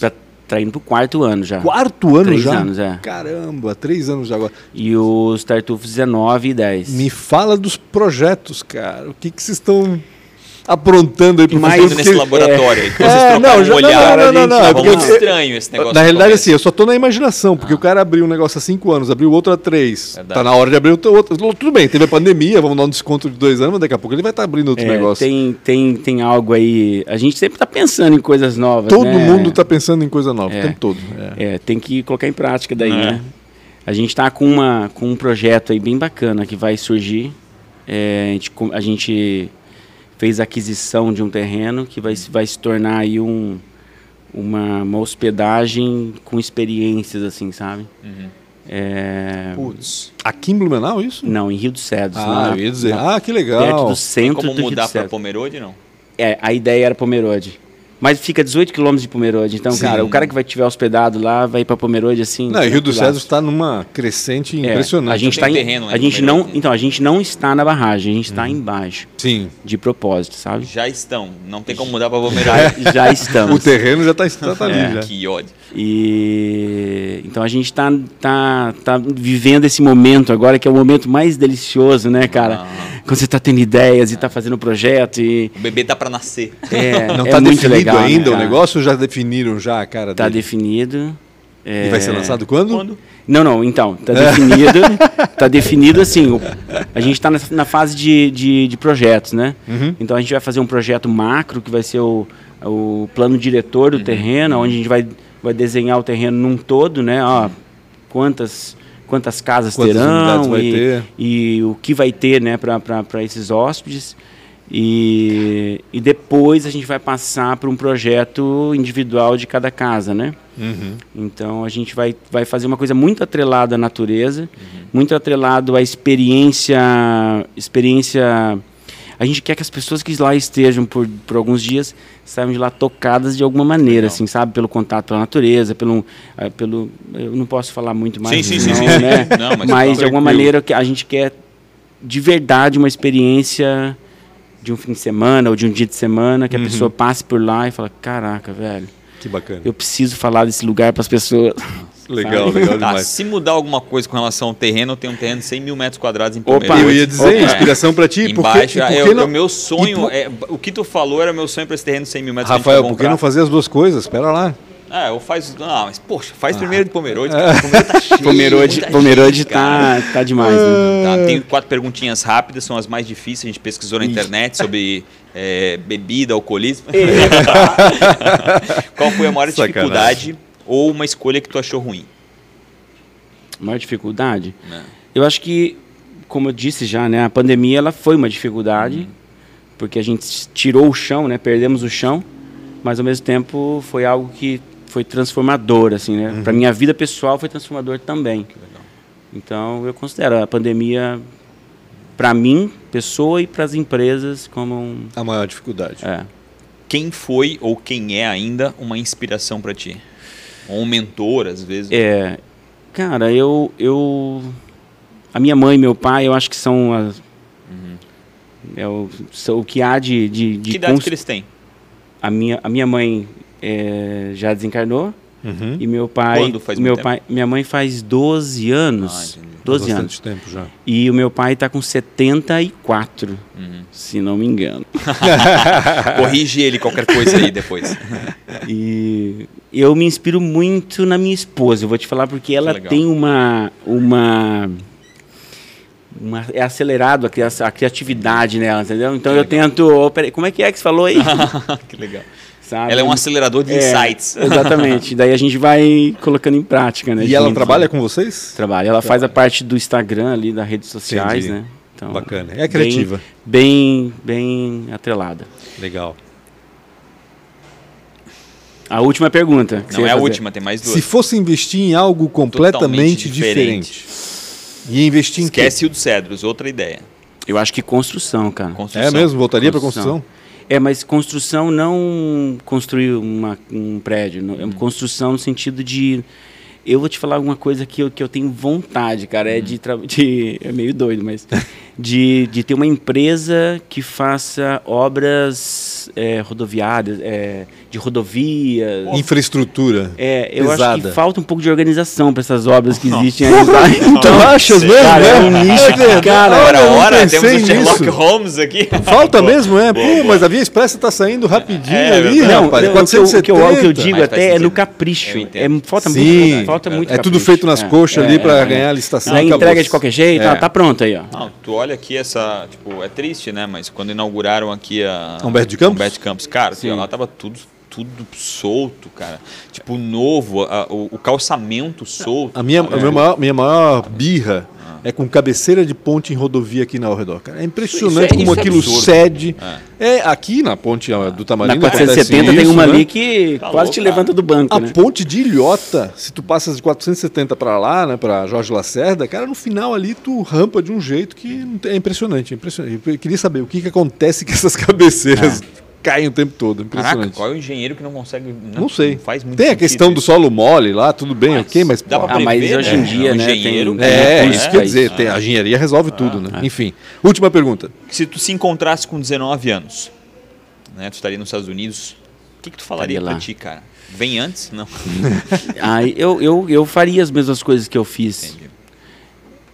Tá indo pro quarto ano já. Quarto ano Três já? anos, é. Caramba, três anos já agora. E os tartufos 19 e 10. Me fala dos projetos, cara. O que que vocês estão aprontando aí futuro? Fazendo nesse Porque- laboratório aí. que É, Vocês não, trocaram já- um olhar. não, não, não, não, Tava é porque muito eu- estranho esse negócio. Na realidade, começo. assim, eu só tô na imaginação, porque o cara abriu um negócio há cinco anos, abriu outro há três. Verdade. Tá na hora de abrir outro, outro. Tudo bem, teve a pandemia, vamos dar um desconto de dois anos, mas daqui a pouco ele vai estar abrindo outro É, negócio. tem, tem, tem algo aí. A gente sempre tá pensando em coisas novas. Todo né? mundo tá pensando em coisa nova, É. o tempo todo. É. É, tem que colocar em prática daí, É. né? A gente está com, uma, com um projeto aí bem bacana que vai surgir. É, a, gente, a gente fez a aquisição de um terreno que vai, se- vai se tornar aí um, uma, uma hospedagem com experiências, assim, sabe? Uhum. É, Putz. Aqui em Blumenau, isso? não, em Rio dos Cedros. Ah, na- eu ia dizer. na- Ah, que perto legal. do Tem centro como do mudar para. Pomerode, não? É, a ideia era Pomerode. Mas fica 18 quilômetros de Pomerode. Então, Sim. cara, o cara que vai estiver hospedado lá vai para Pomerode assim. Não, e Rio dos tranquilaço. Cedros está numa crescente É, impressionante. a gente está em, terreno, né, a gente não, então a gente não está na barragem, a gente está embaixo, Sim. de propósito, sabe? Já estão. Não tem como mudar para Pomerode. Já O estamos. terreno já está tá, tá ali. É. já. que ódio. E então a gente está tá, tá vivendo esse momento agora que é o momento mais delicioso, né, cara? Ah. Quando você está tendo ideias e está fazendo projeto e O bebê tá para nascer. é, Não é está muito definido legal, né, ainda o cara? negócio ou já definiram já a cara Tá dele? definido. E vai ser É, lançado quando? Quando? Não, não, então, tá definido. tá definido assim. o- a gente está na, na fase de, de, de projetos, né? Uhum. Então a gente vai fazer um projeto macro, que vai ser o, o plano diretor do terreno, onde a gente vai, vai desenhar o terreno num todo, né? Ó, quantas, quantas casas Quantas terão e, ter. e o que vai ter né, para esses hóspedes. E, e depois a gente vai passar para um projeto individual de cada casa, né? Uhum. Então a gente vai, vai fazer uma coisa muito atrelada à natureza, muito atrelado à experiência, experiência. A gente quer que as pessoas que lá estejam por, por alguns dias saiam de lá tocadas de alguma maneira, Legal. assim, sabe, pelo contato pela natureza, pelo, eh, pelo, eu não posso falar muito mais, Sim, sim, não, sim, sim. né? Não, mas mas tá de alguma maneira a gente quer de verdade uma experiência de um fim de semana ou de um dia de semana que a Uhum. pessoa passe por lá e fala, caraca, velho, Que bacana. eu preciso falar desse lugar para as pessoas. Legal, Sabe? legal Tá, demais. se mudar alguma coisa com relação ao terreno, eu tenho um terreno de 100 mil metros quadrados em Opa, Pomerode. Eu ia dizer, É. inspiração pra ti, Embaixo, e por é, que o- não- o meu sonho, por- é, o que tu falou era meu sonho para esse terreno de 100 mil metros. Rafael, por que não fazer as duas coisas? Espera lá. Ah, eu faço. Não, mas poxa, faz primeiro de Pomerode. cara. Pomerode tá cheio. Pomerode, muita Pomerode gente, cara. tá, tá demais, né? Tá, tenho quatro perguntinhas rápidas, são as mais difíceis. A gente pesquisou na internet sobre é, bebida, alcoolismo. Qual foi a maior Sacanagem. dificuldade ou uma escolha que tu achou ruim? Maior dificuldade? Né? Eu acho que, como eu disse já, né, a pandemia ela foi uma dificuldade, porque a gente tirou o chão, né, perdemos o chão, mas ao mesmo tempo foi algo que foi transformador, assim, né? Para minha vida pessoal foi transformador também. Então eu considero a pandemia para mim, pessoa e para as empresas como um, A maior dificuldade. é, Quem foi ou quem é ainda uma inspiração para ti? Ou um mentor, às vezes? É, cara, eu, eu, a minha mãe e meu pai, eu acho que são as, é o, são o que há de, de, de que idade cons- que eles têm? a minha, a minha mãe é, já desencarnou E meu pai, Quando faz meu muito pai, minha mãe faz 12 anos. Ah, entendi. 12 Bastante anos. tempo já. E o meu pai tá com 74, Uhum. se não me engano. Corrige ele qualquer coisa aí depois. E eu me inspiro muito na minha esposa. Eu vou te falar porque ela legal. tem uma uma uma- é acelerado a, a criatividade nela, entendeu? Então eu tento. oh, peraí, como é que é que você falou aí? que legal. Sabe? Ela é um acelerador de É, insights. Exatamente. Daí a gente vai colocando em prática, né? E ela trabalha com vocês? Trabalha. Ela faz a parte do Instagram ali, das redes sociais, Entendi. né? Então, Bacana. É criativa. Bem, bem, bem atrelada. Legal. A última pergunta. Não é a última, tem mais duas. Se fosse investir em algo completamente diferente. diferente. E investir em quê? Esquece o do Cedros, outra ideia. Eu acho que construção, cara. Construção. É mesmo? Voltaria para Construção. construção? É, mas construção não construir uma- um prédio. não- é construção no sentido de. Eu vou te falar alguma coisa que eu, que eu tenho vontade, cara. É de, de. É meio doido, mas. De, de ter uma empresa que faça obras é, rodoviárias, é, de rodovias. Infraestrutura. É, eu acho pesada. que falta um pouco de organização para essas obras que existem aí. Então, achas mesmo? Cara, é um né? nicho que, É, cara, Ora, não ora, temos o Sherlock nisso. Holmes aqui. Falta mesmo, é? Pô, boa. mas a Via Expressa tá saindo rapidinho É, ali. Não, rapaz. não, o, que eu, o, que eu, o que eu 470. digo Mas até é no capricho. É, falta Sim, muito, falta muito é tudo capricho. feito nas É, coxas é, ali para é, ganhar a é. licitação. Aí acabou. entrega de qualquer jeito, É. ah, tá pronto aí, ó. Não, tu olha aqui essa, tipo, é triste, né? Mas quando inauguraram aqui a Humberto de Campos? Humberto de Campos, cara, Sim. lá tava tudo tudo solto, cara. Tipo, novo, a- o, o calçamento solto. A minha, a minha, maior, minha maior birra é com cabeceira de ponte em rodovia aqui na ao redor. Cara. É impressionante Isso é- como isso é aquilo absurdo. cede. É. aqui na ponte do Na Tamarindo 470 acontece tem isso, uma né? ali que Tá quase louco, te cara. levanta do banco, A né? ponte de Ilhota, se tu passas de 470 para lá, né, para Jorge Lacerda, cara, no final ali tu rampa de um jeito que é impressionante, é impressionante. Eu queria saber o que, que acontece que essas cabeceiras caem o tempo todo, Caraca, impressionante. qual é o engenheiro que não consegue. Não sei. faz muito tem a questão do isso. solo mole lá, tudo bem, Mas ok, mas dá pra Ah, mas prever, hoje em né? dia, né, engenheiro, tem- É, tem isso custo quer pra dizer, isso. tem- a engenharia resolve tudo, né? Enfim. Última pergunta. Se tu se encontrasse com 19 anos, né? Tu estaria nos Estados Unidos, o que, que tu falaria pra lá. ti, cara? Vem antes? Não. Aí eu, eu, eu faria as mesmas coisas que eu fiz. Entendi.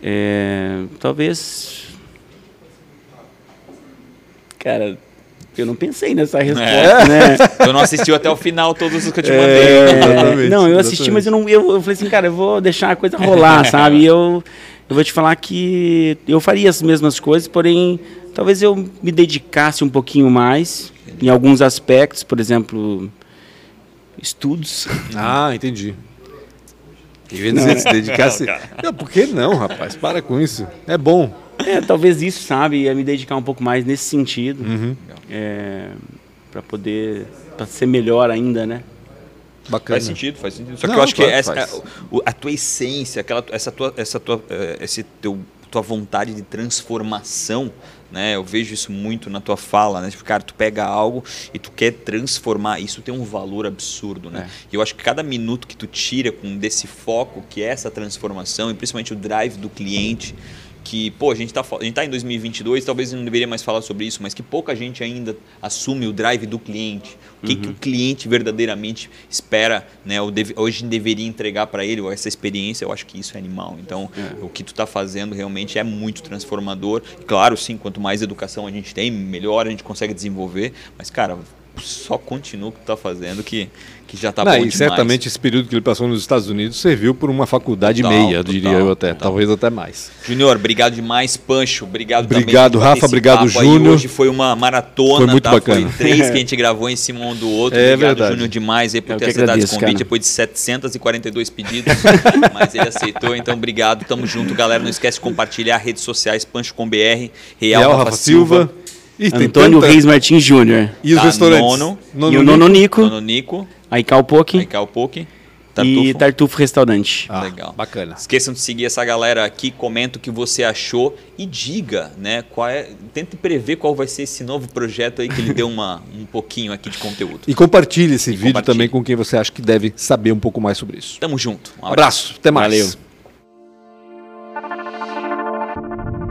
É, talvez. Cara, eu não pensei nessa resposta, É. né? Tu não assistiu até o final todos os que eu te É, mandei. É, Exatamente, não, eu assisti, exatamente. mas eu não. Eu, eu falei assim, cara, eu vou deixar a coisa rolar, sabe? E eu, eu vou te falar que eu faria as mesmas coisas, porém, talvez eu me dedicasse um pouquinho mais em alguns aspectos, por exemplo, estudos. Ah, entendi. Eu dizer, se dedicasse. Não, por que não, rapaz? Para com isso. É bom. É, talvez isso, sabe? Ia me dedicar um pouco mais nesse sentido. Uhum. É, para poder pra ser melhor ainda, né? Bacana. Faz sentido, faz sentido. Só que Não, eu acho claro que essa, a, a tua essência, aquela, essa tua, essa tua, eh, esse teu, tua vontade de transformação, né? Eu vejo isso muito na tua fala, né? Tipo, cara, tu pega algo e tu quer transformar, isso tem um valor absurdo, né? E eu acho que cada minuto que tu tira com desse foco, que é essa transformação, e principalmente o drive do cliente, que, pô, a gente tá, fa- a gente tá em 2022, talvez não deveria mais falar sobre isso, mas que pouca gente ainda assume o drive do cliente. O que, que o cliente verdadeiramente espera, né? Ou deve- hoje deveria entregar para ele essa experiência, eu acho que isso é animal. Então, o que tu tá fazendo realmente é muito transformador. Claro, sim, quanto mais educação a gente tem, melhor a gente consegue desenvolver, mas cara, só continua o que tu tá fazendo que que já tá Não, bom e demais. certamente esse período que ele passou nos Estados Unidos serviu por uma faculdade e Total, meia, total, diria eu até. total. Talvez até mais. Júnior, obrigado demais, Pancho. Obrigado, Obrigado, também Rafa, obrigado. Júnior. Hoje foi uma maratona, Foi muito tá? bacana. Foi três que a gente gravou em cima um do outro. É obrigado, verdade. Júnior, demais aí por Eu ter aceitado esse convite cara. depois de 742 pedidos. mas ele aceitou, então obrigado. Tamo junto, galera. Não esquece de compartilhar redes sociais, Pancho com BR, Real, Real Rafa, Silva. Ih, tem Antônio tanta- Reis Martins Júnior. E os Tá, restaurantes? Nono. E o Nono Nico, Nono Nico, aí Calpoque Aical Poke, e Tartufo. Tartufo Restaurante. Ah, Legal. Bacana. Esqueçam de seguir essa galera aqui, comenta o que você achou e diga, né, qual é, tente prever qual vai ser esse novo projeto aí que ele deu uma, um pouquinho aqui de conteúdo. E compartilhe esse vídeo compartilhe. também com quem você acha que deve saber um pouco mais sobre isso. Tamo junto. Um Um abraço, até mais. Valeu.